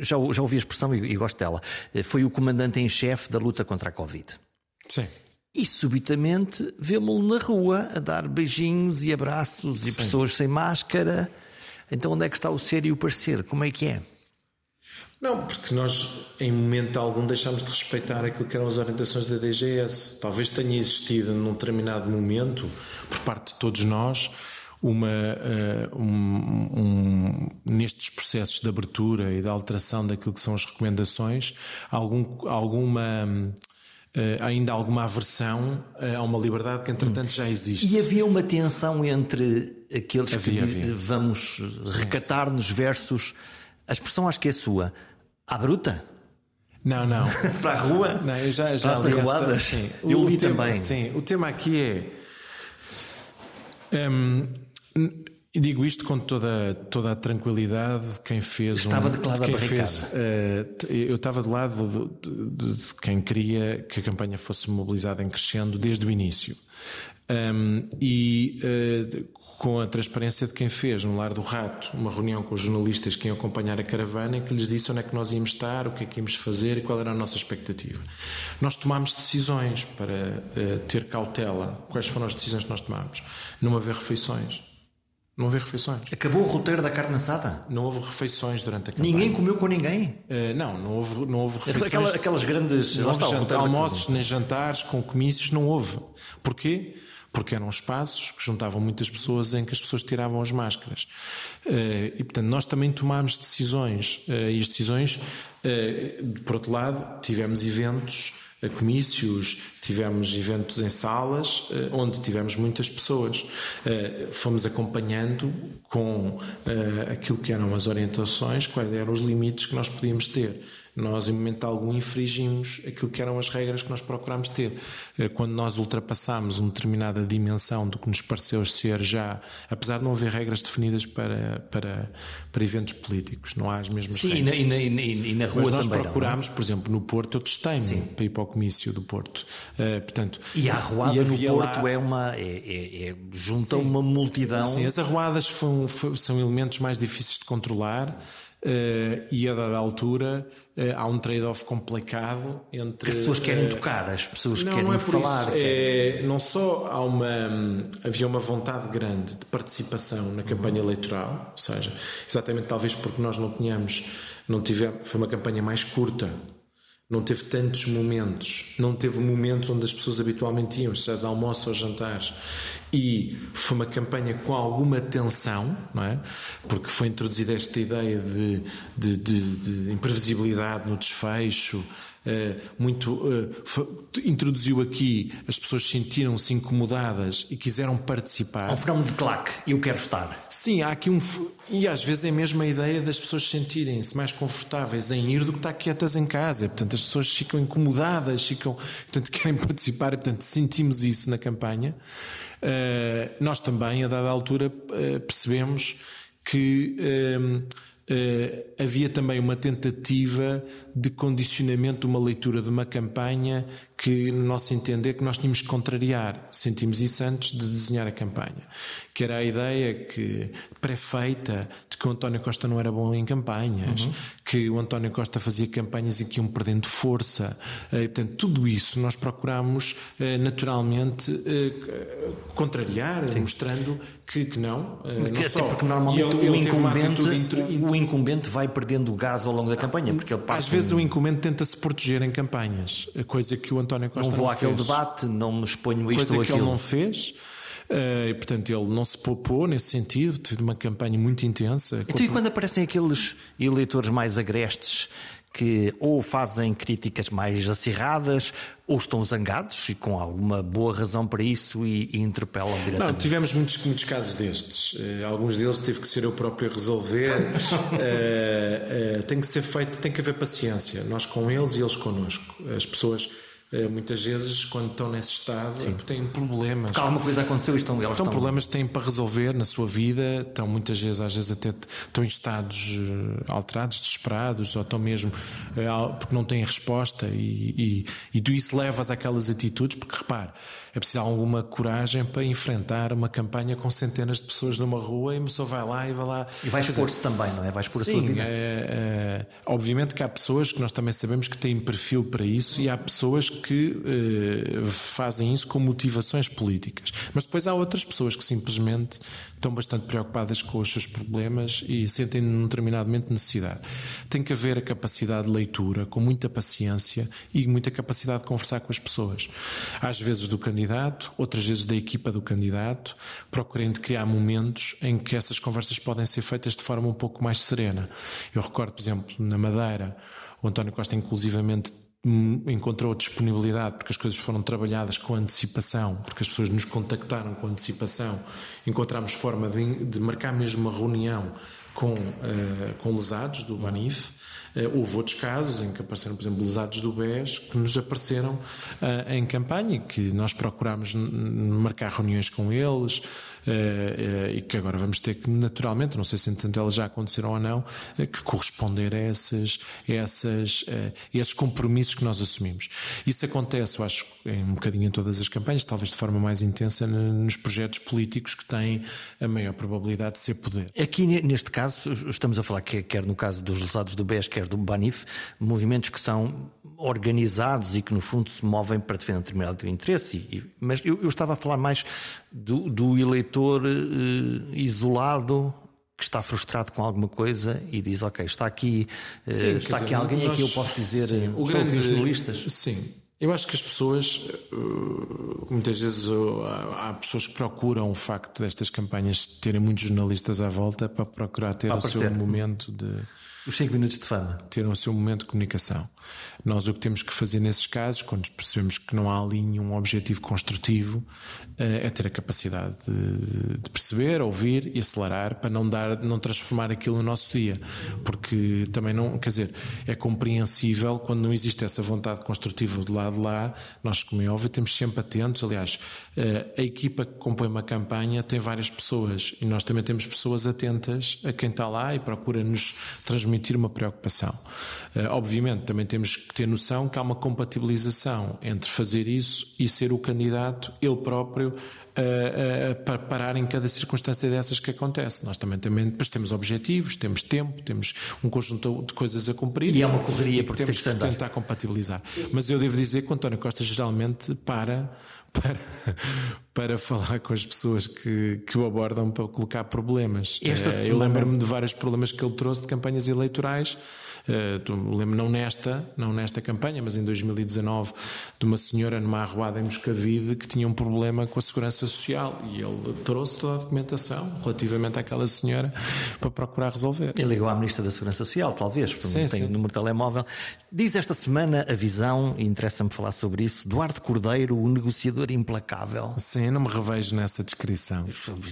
já, já ouvi a expressão e, e gosto dela, eh, foi o comandante em chefe da luta contra a Covid. Sim. E subitamente vemos-lo na rua a dar beijinhos e abraços e pessoas sem máscara. Então onde é que está o ser e o parecer? Como é que é? Não, porque nós, em momento algum, deixámos de respeitar aquilo que eram as orientações da DGS. Talvez tenha existido, num determinado momento, por parte de todos nós, uma, eh, um- um- nestes processos de abertura e de alteração daquilo que são as recomendações, algum, alguma. Eh, ainda alguma aversão eh, a uma liberdade que, entretanto, já existe. E havia uma tensão entre aqueles Havia, que havia. vamos recatar-nos versus a expressão acho que é sua. À bruta? Não, não. Para a rua? Não, eu já, já Para as essa- arruadas? sim. Eu O li tema- também. Sim, o tema aqui é. n- e digo isto com toda, toda a tranquilidade de quem fez. Estava um, de lado quem fez, t- eu estava do lado de, de- de quem queria que a campanha fosse mobilizada em crescendo desde o início. Hum, e de- com a transparência de quem fez no Lar do Rato uma reunião com os jornalistas que iam acompanhar a caravana e que lhes disse onde é que nós íamos estar, o que é que íamos fazer e qual era a nossa expectativa. Nós tomámos decisões para eh, ter cautela. Quais foram as decisões que nós tomámos? Não haver refeições. Não haver refeições. Acabou o roteiro da carne assada? Não houve refeições durante a campanha. Ninguém comeu com ninguém? Eh, não, não houve, não houve refeições. Aquela- aquelas grandes. Não houve está, o janta- roteiro da almoços nem jantares com comícios, não houve. Porquê? porque eram espaços que juntavam muitas pessoas em que as pessoas tiravam as máscaras. Eh, e, portanto, nós também tomámos decisões, eh, e as decisões, por outro lado, tivemos eventos comícios, tivemos eventos em salas onde tivemos muitas pessoas. Fomos acompanhando com aquilo que eram as orientações, quais eram os limites que nós podíamos ter nós, em momento algum, infringimos aquilo que eram as regras que nós procurámos ter. Eh, quando nós ultrapassámos uma determinada dimensão do que nos pareceu ser já, apesar de não haver regras definidas para, para, para eventos políticos, não há as mesmas Sim, regras. Sim, e, e, e, na rua Mas nós também. É? procurámos, não, por exemplo, no Porto, eu testei-me para ir para o comício do Porto. Uh, portanto, e a arruada no Porto lá... é uma. É, é, é junta Sim. uma multidão. Sim, as arruadas são, são elementos mais difíceis de controlar. Uh, e a dada altura uh, há um trade-off complicado entre. As pessoas querem uh, tocar, as pessoas não, querem não é falar. Isso. É, não só há uma, havia uma vontade grande de participação na campanha uhum. eleitoral, ou seja, exatamente talvez porque nós não tínhamos, não tivemos, foi uma campanha mais curta não teve tantos momentos, não teve momentos onde as pessoas habitualmente iam, seja almoços ou jantares. E foi uma campanha com alguma tensão, não é? Porque foi introduzida esta ideia de, de, de, de imprevisibilidade no desfecho, muito uh, foi, introduziu aqui as pessoas sentiram-se incomodadas e quiseram participar. Há um fenómeno de claque, eu quero estar. Sim, há aqui um. E às vezes é mesmo a ideia das pessoas sentirem-se mais confortáveis em ir do que estar quietas em casa. Portanto, as pessoas ficam incomodadas, ficam, portanto, querem participar e, portanto, sentimos isso na campanha. Uh, nós também, a dada altura, percebemos que havia também uma tentativa de condicionamento de uma leitura de uma campanha que, no nosso entender, que nós tínhamos que contrariar. Sentimos isso antes de desenhar a campanha. Que era a ideia que, pré-feita, de que o António Costa não era bom em campanhas, uhum. que o António Costa fazia campanhas em que iam perdendo força. Uh, portanto, tudo isso nós procuramos uh, naturalmente contrariar, Sim. mostrando que, que não. não até só. porque normalmente ele, o, ele incumbente, o incumbente vai perdendo gás ao longo da campanha. Porque ele Às vezes um... o incumbente tenta se proteger em campanhas, coisa que o António Costa não vou não àquele debate, não me exponho isto coisa ou que aquilo. ele não fez. Uh, e, portanto, ele não se poupou nesse sentido, teve uma campanha muito intensa. Então, e quando aparecem aqueles eleitores mais agrestes que ou fazem críticas mais acirradas ou estão zangados e com alguma boa razão para isso e, e interpelam diretamente. Não, tivemos muitos, muitos casos destes. Uh, alguns deles teve que ser eu próprio a resolver. uh, tem que ser feito, tem que haver paciência. Nós com eles e eles connosco. As pessoas muitas vezes, quando estão nesse estado, Sim. têm problemas. Porque alguma coisa aconteceu e estão eles. Estão, problemas que têm para resolver na sua vida, estão muitas vezes, às vezes até estão em estados eh, alterados, desesperados, ou estão mesmo eh, porque não têm resposta, e, e, e tu isso levas àquelas atitudes, porque repare, é preciso alguma coragem para enfrentar uma campanha com centenas de pessoas numa rua e a pessoa vai lá e vai lá. E vais expor-se também, não é? Vais expor a sua vida. É, é, obviamente que há pessoas que nós também sabemos que têm perfil para isso e há pessoas que uh, fazem isso com motivações políticas. Mas depois há outras pessoas que simplesmente estão bastante preocupadas com os seus problemas e sentem num determinado momento necessidade. Tem que haver a capacidade de leitura, com muita paciência e muita capacidade de conversar com as pessoas. Às vezes do candidato, outras vezes da equipa do candidato, procurando criar momentos em que essas conversas podem ser feitas de forma um pouco mais serena. Eu recordo, por exemplo, na Madeira, o António Costa inclusivamente encontrou disponibilidade porque as coisas foram trabalhadas com antecipação, porque as pessoas nos contactaram com antecipação, encontramos forma de, de marcar mesmo uma reunião com, uh, com lesados do Banif. Uh, houve outros casos em que apareceram, por exemplo, lesados do BES que nos apareceram uh, em campanha e que nós procurámos marcar reuniões com eles, e que agora vamos ter que, naturalmente, não sei se entanto elas já aconteceram ou não, eh, que corresponder a essas, a esses compromissos que nós assumimos. Isso acontece, eu acho, um bocadinho em todas as campanhas, talvez de forma mais intensa nos projetos políticos que têm a maior probabilidade de ser poder. Aqui, neste caso, estamos a falar, quer no caso dos lesados do BES, quer do BANIF, movimentos que são organizados e que, no fundo, se movem para defender um determinado interesse. Mas eu, estava a falar mais do, do eleitor uh, isolado que está frustrado com alguma coisa e diz: Ok, está aqui, uh, sim, está aqui dizer, alguém nós, a que eu posso dizer, sim, o grande, jornalistas. Sim, Eu acho que as pessoas, eh, muitas vezes há pessoas que procuram o facto destas campanhas terem muitos jornalistas à volta para procurar ter para o seu momento de os 5 minutos de fama. Ter o seu momento de comunicação. Nós o que temos que fazer nesses casos, quando percebemos que não há ali nenhum objetivo construtivo, eh, é ter a capacidade de perceber, ouvir e acelerar para não dar, não transformar aquilo no nosso dia. Porque também não, quer dizer, é compreensível quando não existe essa vontade construtiva do lado de lá, nós, como é óbvio, temos sempre atentos. Aliás, eh, a equipa que compõe uma campanha tem várias pessoas e nós também temos pessoas atentas a quem está lá e procura nos transmitir transmitir uma preocupação. Uh, obviamente, também temos que ter noção que há uma compatibilização entre fazer isso e ser o candidato, ele próprio, para parar em cada circunstância dessas que acontece. Nós também, também depois temos objetivos, temos tempo, temos um conjunto de coisas a cumprir. E é uma correria porque temos que tentar compatibilizar. Mas eu devo dizer que o António Costa geralmente para para, para falar com as pessoas que, que o abordam para colocar problemas. Esta uh, eu lembro-me de vários problemas que ele trouxe de campanhas eleitorais Uh, lembro, não nesta, não nesta campanha, mas em 2019, de uma senhora numa arruada em Moscavide que tinha um problema com a segurança social e ele trouxe toda a documentação relativamente àquela senhora para procurar resolver. Ele ligou à Ministra da Segurança Social, talvez, porque sim, não tem sim. número de telemóvel. Diz esta semana a visão, e interessa-me falar sobre isso, Duarte Cordeiro, o negociador implacável. Sim, não me revejo nessa descrição.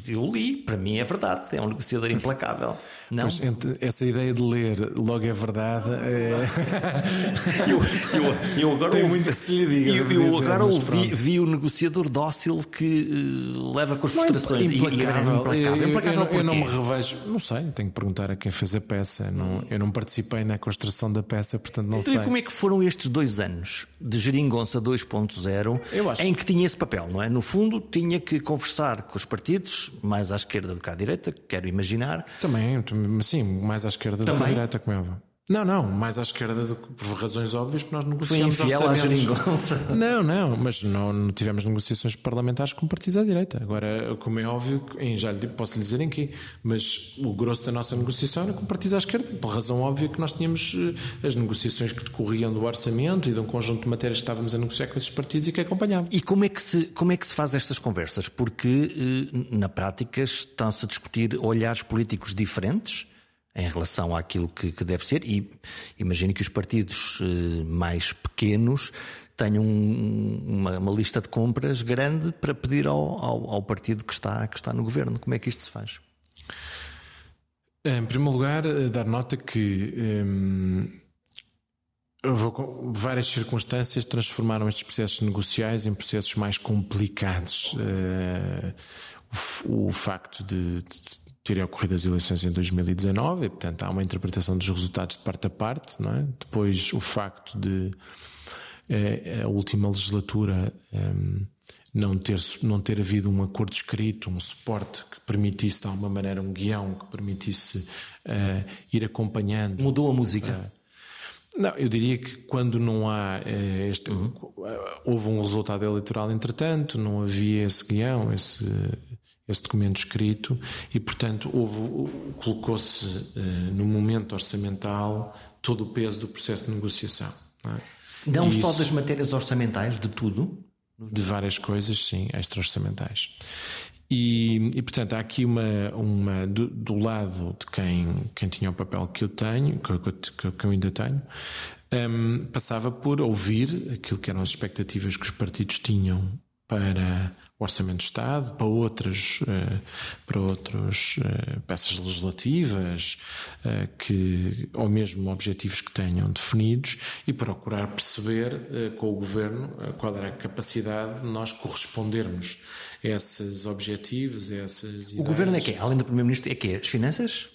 Eu li, para mim é verdade, é um negociador implacável. Não? Pois, essa ideia de ler logo é verdade verdade. É... eu, eu, eu, agora Tem ouvi, muito que se lhe diga. Eu, eu dizer, agora ouvi, vi o negociador dócil que uh, leva com as é frustrações. Implacável. implacável. implacável eu, eu, não me revejo. Não sei, tenho que perguntar a quem fez a peça. Não, eu não participei na construção da peça, portanto não então, sei. E como é que foram estes dois anos de Geringonça 2.0 em que tinha esse papel, não é? No fundo, tinha que conversar com os partidos, mais à esquerda do que à direita, quero imaginar. Também, sim, mais à esquerda Também. do que à direita, como é. Não, não, mais à esquerda do que por razões óbvias, porque nós negociamos. Foi infiel à geringonça. Não, não, mas não, não, tivemos negociações parlamentares com partidos à direita. Agora, como é óbvio, em, já lhe, posso lhe dizer em quê, mas o grosso da nossa negociação era com partidos à esquerda, por razão óbvia que nós tínhamos eh, as negociações que decorriam do orçamento e de um conjunto de matérias que estávamos a negociar com esses partidos e que acompanhavam. E como é que se, como é que se faz estas conversas? Porque, eh, na prática, estão-se a discutir olhares políticos diferentes em relação àquilo que, que deve ser, e imagino que os partidos eh, mais pequenos tenham uma, uma, lista de compras grande para pedir ao, ao, ao, partido que está, que está no governo. Como é que isto se faz? Em primeiro lugar, eh, dar nota que hum, várias circunstâncias transformaram estes processos negociais em processos mais complicados. Uh, o, o, facto de, de terem ocorrido as eleições em 2019 e, portanto, há uma interpretação dos resultados de parte a parte, não é? Depois, o facto de é, a última legislatura é, não, ter, não ter havido um acordo escrito, um suporte que permitisse, de alguma maneira, um guião que permitisse é, ir acompanhando. Mudou a música? Não, eu diria que quando não há este. Uhum. Houve um resultado eleitoral, entretanto, não havia esse guião, esse esse documento escrito e, portanto, colocou-se uh, no momento orçamental todo o peso do processo de negociação. Não, é? não só das matérias orçamentais, de tudo? De várias coisas, sim, extra-orçamentais. E, e, portanto, há aqui uma, uma do, do, lado de quem, quem tinha o papel que eu tenho, que, que, que eu ainda tenho, um, passava por ouvir aquilo que eram as expectativas que os partidos tinham para Orçamento de Estado, para outras, eh, para outras eh, peças legislativas, eh, que, ou mesmo objetivos que tenham definidos, e procurar perceber com o Governo qual era a capacidade de nós correspondermos a esses objetivos, a essas ideias. O Governo é quê? Além do Primeiro-Ministro, é quê? As finanças?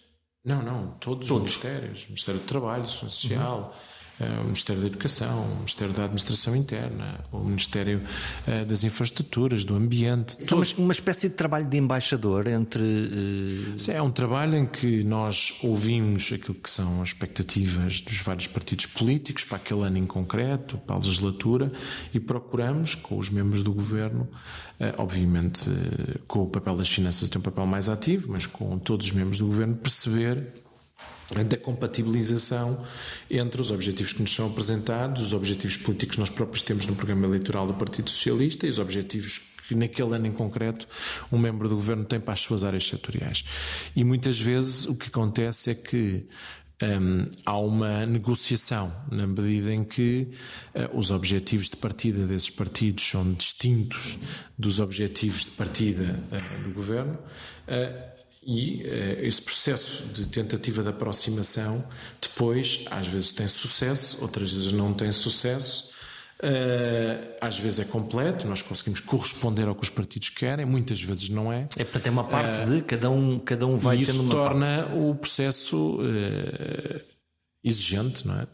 Não, não, todos, todos. os ministérios. Ministério do Trabalho, Social... Uhum o Ministério da Educação, o Ministério da Administração Interna, o Ministério eh, das Infraestruturas, do Ambiente. Então, uma, uma espécie de trabalho de embaixador entre. Sim, é um trabalho em que nós ouvimos aquilo que são as expectativas dos vários partidos políticos para aquele ano em concreto, para a legislatura, e procuramos, com os membros do governo, obviamente com o papel das finanças tem um papel mais ativo, mas com todos os membros do governo, perceber da compatibilização entre os objetivos que nos são apresentados, os objetivos políticos que nós próprios temos no programa eleitoral do Partido Socialista e os objetivos que naquele ano em concreto um membro do governo tem para as suas áreas setoriais. E muitas vezes o que acontece é que um, há uma negociação, na medida em que uh, os objetivos de partida desses partidos são distintos dos objetivos de partida uh, do governo. Uh, e esse processo de tentativa de aproximação depois às vezes tem sucesso, outras vezes não tem sucesso, Uh, às vezes é completo, nós conseguimos corresponder ao que os partidos querem, muitas vezes não é. É para ter uma parte uh, de cada um, cada um vai e isso torna parte. o processo uh, exigente, não é?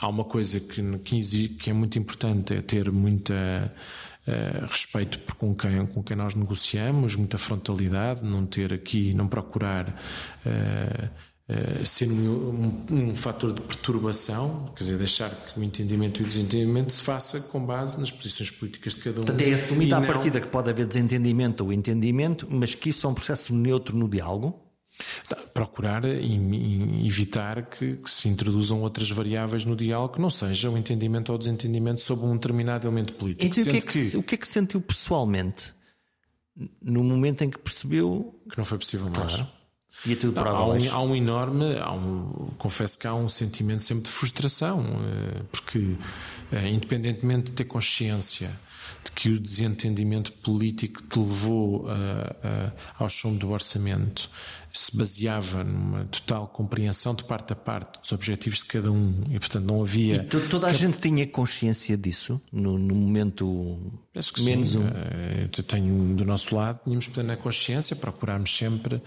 há uma coisa que, que, é muito importante, é ter muita respeito por com quem, com quem nós negociamos, muita frontalidade, não ter aqui, não procurar eh, ser um, um, um, fator de perturbação, quer dizer, deixar que o entendimento e o desentendimento se faça com base nas posições políticas de cada um. Portanto, é assumir à partida que pode haver desentendimento ou entendimento, mas que isso é um processo neutro no diálogo? Tá, procurar e, evitar que, que, se introduzam outras variáveis no diálogo que não seja o entendimento ou desentendimento sobre um determinado elemento político. Então, o, que é que, que... o que é que sentiu pessoalmente no momento em que percebeu que não foi possível mais? Claro e é tudo para há, um, há um enorme, há um, confesso que há um sentimento sempre de frustração, eh, porque eh, independentemente de ter consciência de que o desentendimento político que levou uh, uh, ao chumbo do orçamento se baseava numa total compreensão de parte a parte dos objetivos de cada um e portanto não havia e toda a gente tinha consciência disso no, no momento Penso que menos sim. um eu tenho do nosso lado tínhamos plena consciência procurámos sempre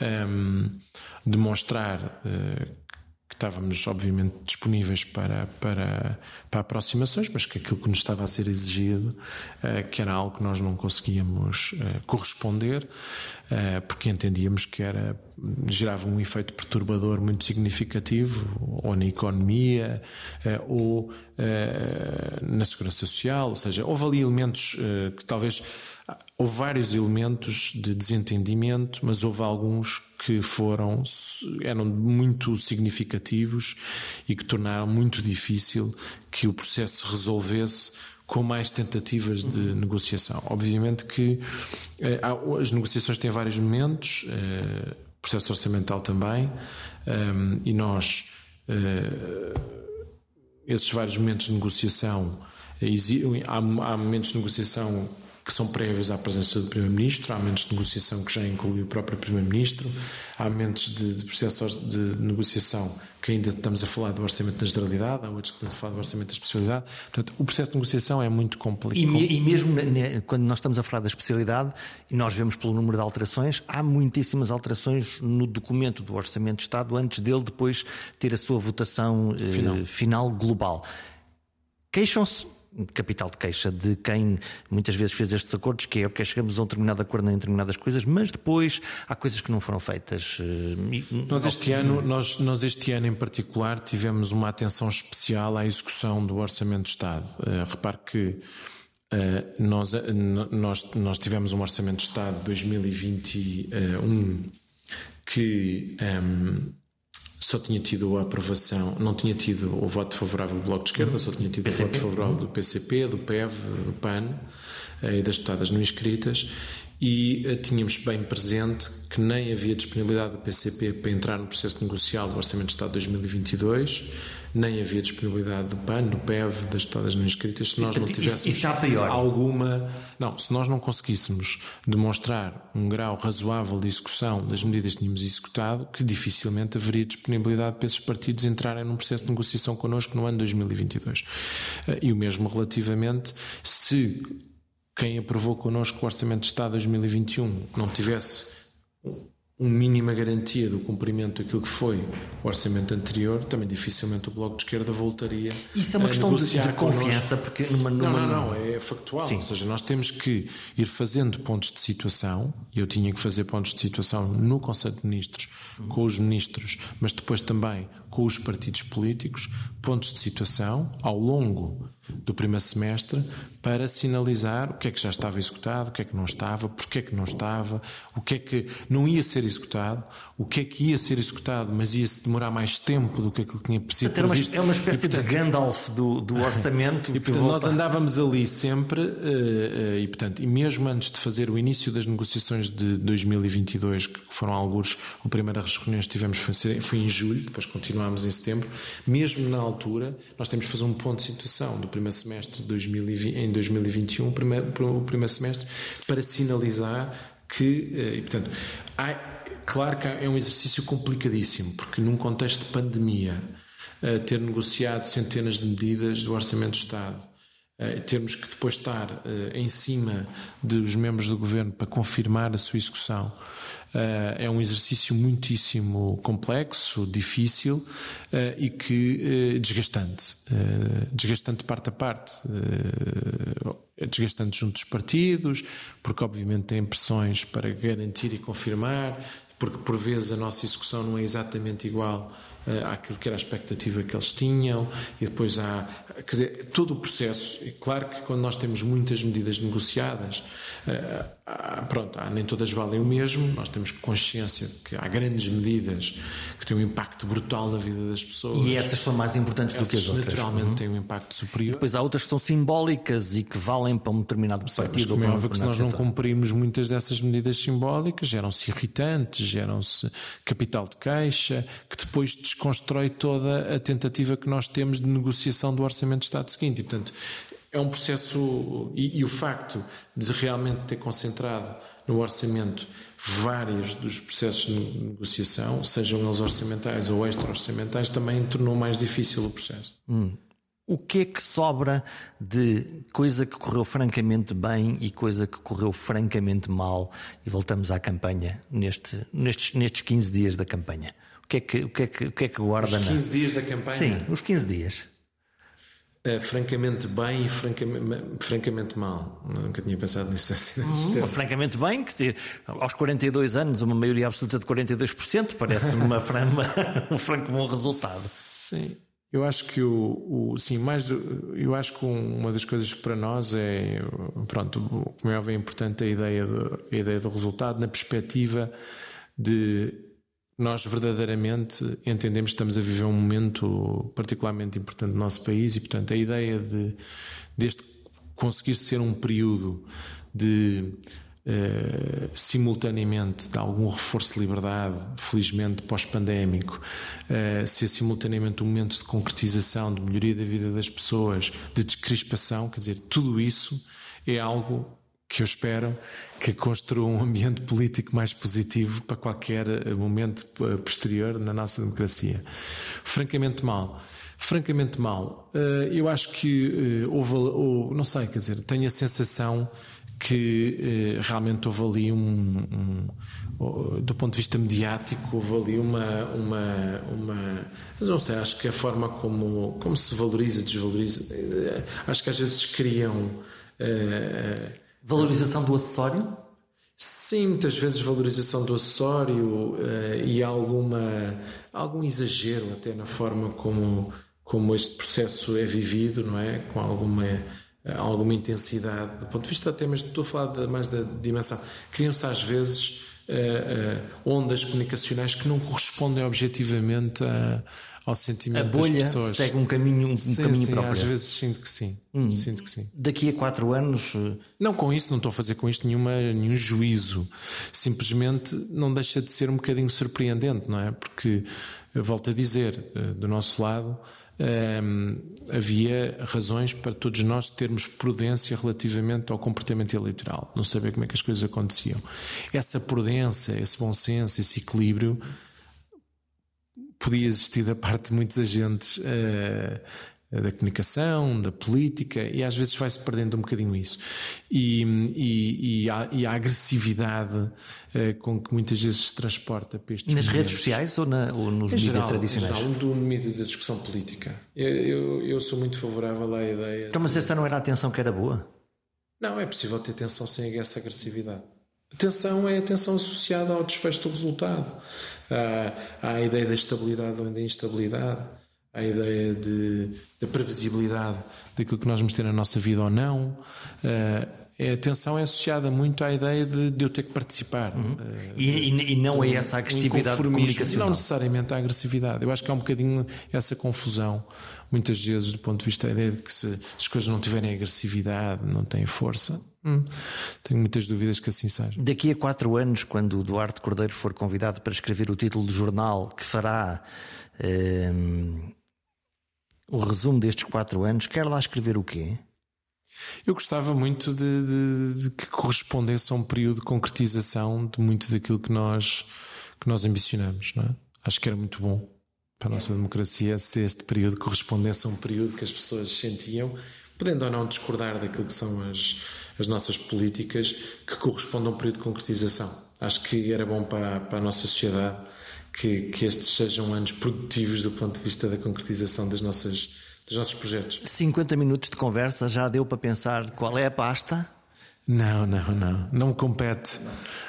um, demonstrar uh, que estávamos, obviamente, disponíveis para, para, para aproximações, mas que aquilo que nos estava a ser exigido, uh, que era algo que nós não conseguíamos uh, corresponder, porque entendíamos que era, gerava um efeito perturbador muito significativo, ou na economia, ou na segurança social, ou seja, houve ali elementos que talvez Houve vários elementos de desentendimento, mas houve alguns que foram eram muito significativos e que tornaram muito difícil que o processo se resolvesse com mais tentativas de negociação. Obviamente que eh, as negociações têm vários momentos, eh, processo orçamental também, eh, e nós esses vários momentos de negociação há, há momentos de negociação que são prévios à presença do Primeiro-Ministro, há momentos de negociação que já inclui o próprio Primeiro-Ministro, há momentos de, de processos de negociação que ainda estamos a falar do orçamento da generalidade, há outros que estamos a falar do orçamento da especialidade. Portanto, o processo de negociação é muito complicado. E, e, mesmo quando nós estamos a falar da especialidade, e nós vemos pelo número de alterações, há muitíssimas alterações no documento do Orçamento de Estado antes dele depois ter a sua votação eh, final, eh, final global. Queixam-se capital de queixa de quem muitas vezes fez estes acordos, que é o que chegamos a um determinado acordo em determinadas coisas, mas depois há coisas que não foram feitas. Eh, nós este ano, nós, nós este ano em particular tivemos uma atenção especial à execução do Orçamento de Estado. Uh, repare que uh, nós, uh, nós, nós tivemos um Orçamento de Estado de 2021 que um, ehm, só tinha tido a aprovação, não tinha tido o voto favorável do Bloco de Esquerda, só tinha tido PCP. o voto favorável do PCP, do PEV, do PAN eh, e das deputadas não inscritas e uh, tínhamos bem presente que nem havia disponibilidade do PCP para entrar no processo negocial do Orçamento de Estado de 2022, nem havia disponibilidade do PAN, do PEV, das deputadas não inscritas, se nós não tivéssemos alguma. Não, se nós não conseguíssemos demonstrar um grau razoável de execução das medidas que tínhamos executado, que dificilmente haveria disponibilidade para esses partidos entrarem num processo de negociação connosco no ano 2022. Uh, e o mesmo relativamente se quem aprovou connosco o Orçamento de Estado 2021 não tivesse uma mínima garantia do cumprimento daquilo que foi o orçamento anterior, também dificilmente o Bloco de Esquerda voltaria Isso é uma questão de, de confiança, porque numa, numa... Não, não, não, é factual. Sim. Ou seja, nós temos que ir fazendo pontos de situação, e eu tinha que fazer pontos de situação no Conselho de Ministros, com os ministros, mas depois também com os partidos políticos, pontos de situação ao longo do primeiro semestre para sinalizar o que é que já estava executado, o que é que não estava, porque é que não estava, o que é que não ia ser executado, o que é que ia ser executado, mas ia-se demorar mais tempo do que aquilo que tinha sido previsto. É uma espécie e, portanto, de Gandalf do, do orçamento. e portanto, nós andávamos ali sempre, e portanto, e mesmo antes de fazer o início das negociações de 2022, que foram alguns, a primeira reunião que tivemos foi, em julho, depois continuámos em setembro, mesmo na altura, nós temos que fazer um ponto de situação do primeiro semestre de 2020, em 2021, o primeiro, o primeiro semestre, para sinalizar que, eh, e portanto, há, claro que é um exercício complicadíssimo, porque num contexto de pandemia, eh, ter negociado centenas de medidas do Orçamento do Estado, eh, termos que depois estar em cima dos membros do governo para confirmar a sua execução, é um exercício muitíssimo complexo, difícil e que desgastante. Desgastante parte a parte desgastante junto dos partidos, porque obviamente tem pressões para garantir e confirmar, porque por vezes a nossa execução não é exatamente igual àquilo que era a expectativa que eles tinham, e depois há, quer dizer, todo o processo. E claro que quando nós temos muitas medidas negociadas, há, pronto, nem todas valem o mesmo, nós temos consciência de que há grandes medidas que têm um impacto brutal na vida das pessoas. E essas são mais importantes essas do que as outras. naturalmente uhum. têm um impacto superior. Depois há outras que são simbólicas e que valem para um determinado Sim, partido. Mas como é óbvio que se nós não cumprimos muitas dessas medidas simbólicas, geram-se irritantes, geram-se capital de queixa, que depois desconstrói toda a tentativa que nós temos de negociação do Orçamento de Estado seguinte. E, portanto, é um processo. E, e o facto de realmente ter concentrado no orçamento vários dos processos de negociação, sejam eles orçamentais ou extra-orçamentais, também tornou mais difícil o processo. Hum. O que é que sobra de coisa que correu francamente bem e coisa que correu francamente mal? E voltamos à campanha neste, nestes, nestes 15 dias da campanha. O que é que, o que, é que, o que, é que guarda? Os 15 na... dias da campanha? Sim, os 15 dias. Uh, francamente bem e francamente, francamente mal. Nunca tinha pensado nisso assim. Francamente bem, que se, aos 42 anos, uma maioria absoluta de 42%, parece-me uma, uma, um franco bom resultado. Sim. Eu acho que o, o sim, mais eu acho que uma das coisas para nós é pronto, como é óbvio, é importante a ideia do, a ideia do resultado na perspectiva de nós verdadeiramente entendemos que estamos a viver um momento particularmente importante no nosso país e portanto a ideia de deste conseguir ser um período de Uh, simultaneamente de algum reforço de liberdade, felizmente pós-pandémico, uh, ser simultaneamente um momento de concretização, de melhoria da vida das pessoas, de descrispação, quer dizer, tudo isso é algo que eu espero que construa um ambiente político mais positivo para qualquer eh, momento posterior na nossa democracia. Francamente mal. Francamente mal. Eu acho que houve, não sei, quer dizer, tenho a sensação que eh, realmente houve ali um, um, do ponto de vista mediático houve ali uma uma uma não sei acho que a forma como como se valoriza desvaloriza eh, acho que às vezes criam eh, valorização do acessório Sim, muitas vezes valorização do acessório e alguma algum exagero até na forma como como este processo é vivido, não é? Com alguma eh, alguma intensidade, do ponto de vista até, mas estou a falar de, mais da dimensão. Criam-se às vezes uh, uh, ondas comunicacionais que não correspondem objetivamente a, ao sentimento a bolha das pessoas. segue um caminho, um sim, caminho sim, próprio. Às vezes sinto que sim. Hum. Sinto que sim. Daqui a quatro anos. Não, com isso, não estou a fazer com isto nenhuma, nenhum juízo. Simplesmente não deixa de ser um bocadinho surpreendente, não é? Porque, volto a dizer, do nosso lado havia razões para todos nós termos prudência relativamente ao comportamento eleitoral, não saber como é que as coisas aconteciam. Essa prudência, esse bom senso, esse equilíbrio podia existir da parte de muitos agentes uh, da comunicação, da política, e às vezes vai-se perdendo um bocadinho isso. E, e, e, a, e a, agressividade uh, com que muitas vezes se transporta para estes Nas redes sociais ou, na, ou nos mídias tradicionais? Em geral, do mídia da discussão política. Eu, eu, eu, sou muito favorável à ideia. Então, mas essa não era a atenção que era boa? Não, é possível ter tensão sem essa agressividade. Atenção é a tensão associada ao desfecho do resultado, à, à ideia da estabilidade ou da instabilidade a ideia de, da previsibilidade daquilo que nós vamos ter na nossa vida ou não, é, a tensão é associada muito à ideia de, de eu ter que participar. Uhum. Uh, e, e, e, não é essa agressividade comunicacional? Não necessariamente a agressividade. Eu acho que há um bocadinho essa confusão, muitas vezes, do ponto de vista da ideia de que se, se as coisas não tiverem agressividade, não têm força. Hum, tenho muitas dúvidas que assim seja. Daqui a quatro anos, quando o Duarte Cordeiro for convidado para escrever o título do jornal que fará hum, o resumo destes quatro anos, quer lá escrever o quê? Eu gostava muito de, de, de, que correspondesse a um período de concretização de muito daquilo que nós, que nós ambicionamos. Não é? Acho que era muito bom para a nossa democracia se este período correspondesse a um período que as pessoas sentiam, podendo ou não discordar daquilo que são as, as nossas políticas, que correspondam a um período de concretização. Acho que era bom para, para a nossa sociedade que, que estes sejam anos produtivos do ponto de vista da concretização das nossas dos nossos projetos. 50 minutos de conversa já deu para pensar qual é a pasta? Não, não, não. Não me compete.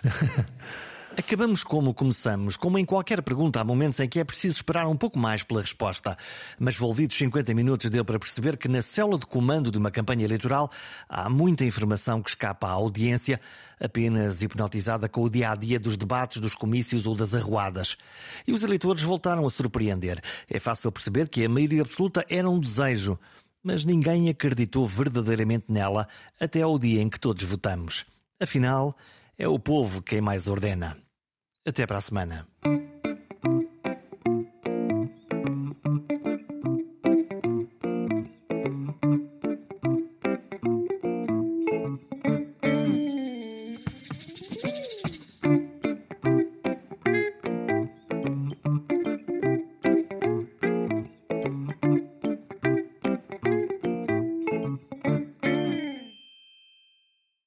Acabamos como começamos. Como em qualquer pergunta, há momentos em que é preciso esperar um pouco mais pela resposta. Mas volvidos 50 minutos deu para perceber que na célula de comando de uma campanha eleitoral há muita informação que escapa à audiência, apenas hipnotizada com o dia a dia dos debates, dos comícios ou das arruadas. E os eleitores voltaram a surpreender. É fácil perceber que a maioria absoluta era um desejo, mas ninguém acreditou verdadeiramente nela até ao dia em que todos votamos. Afinal, é o povo quem mais ordena. Até para a semana.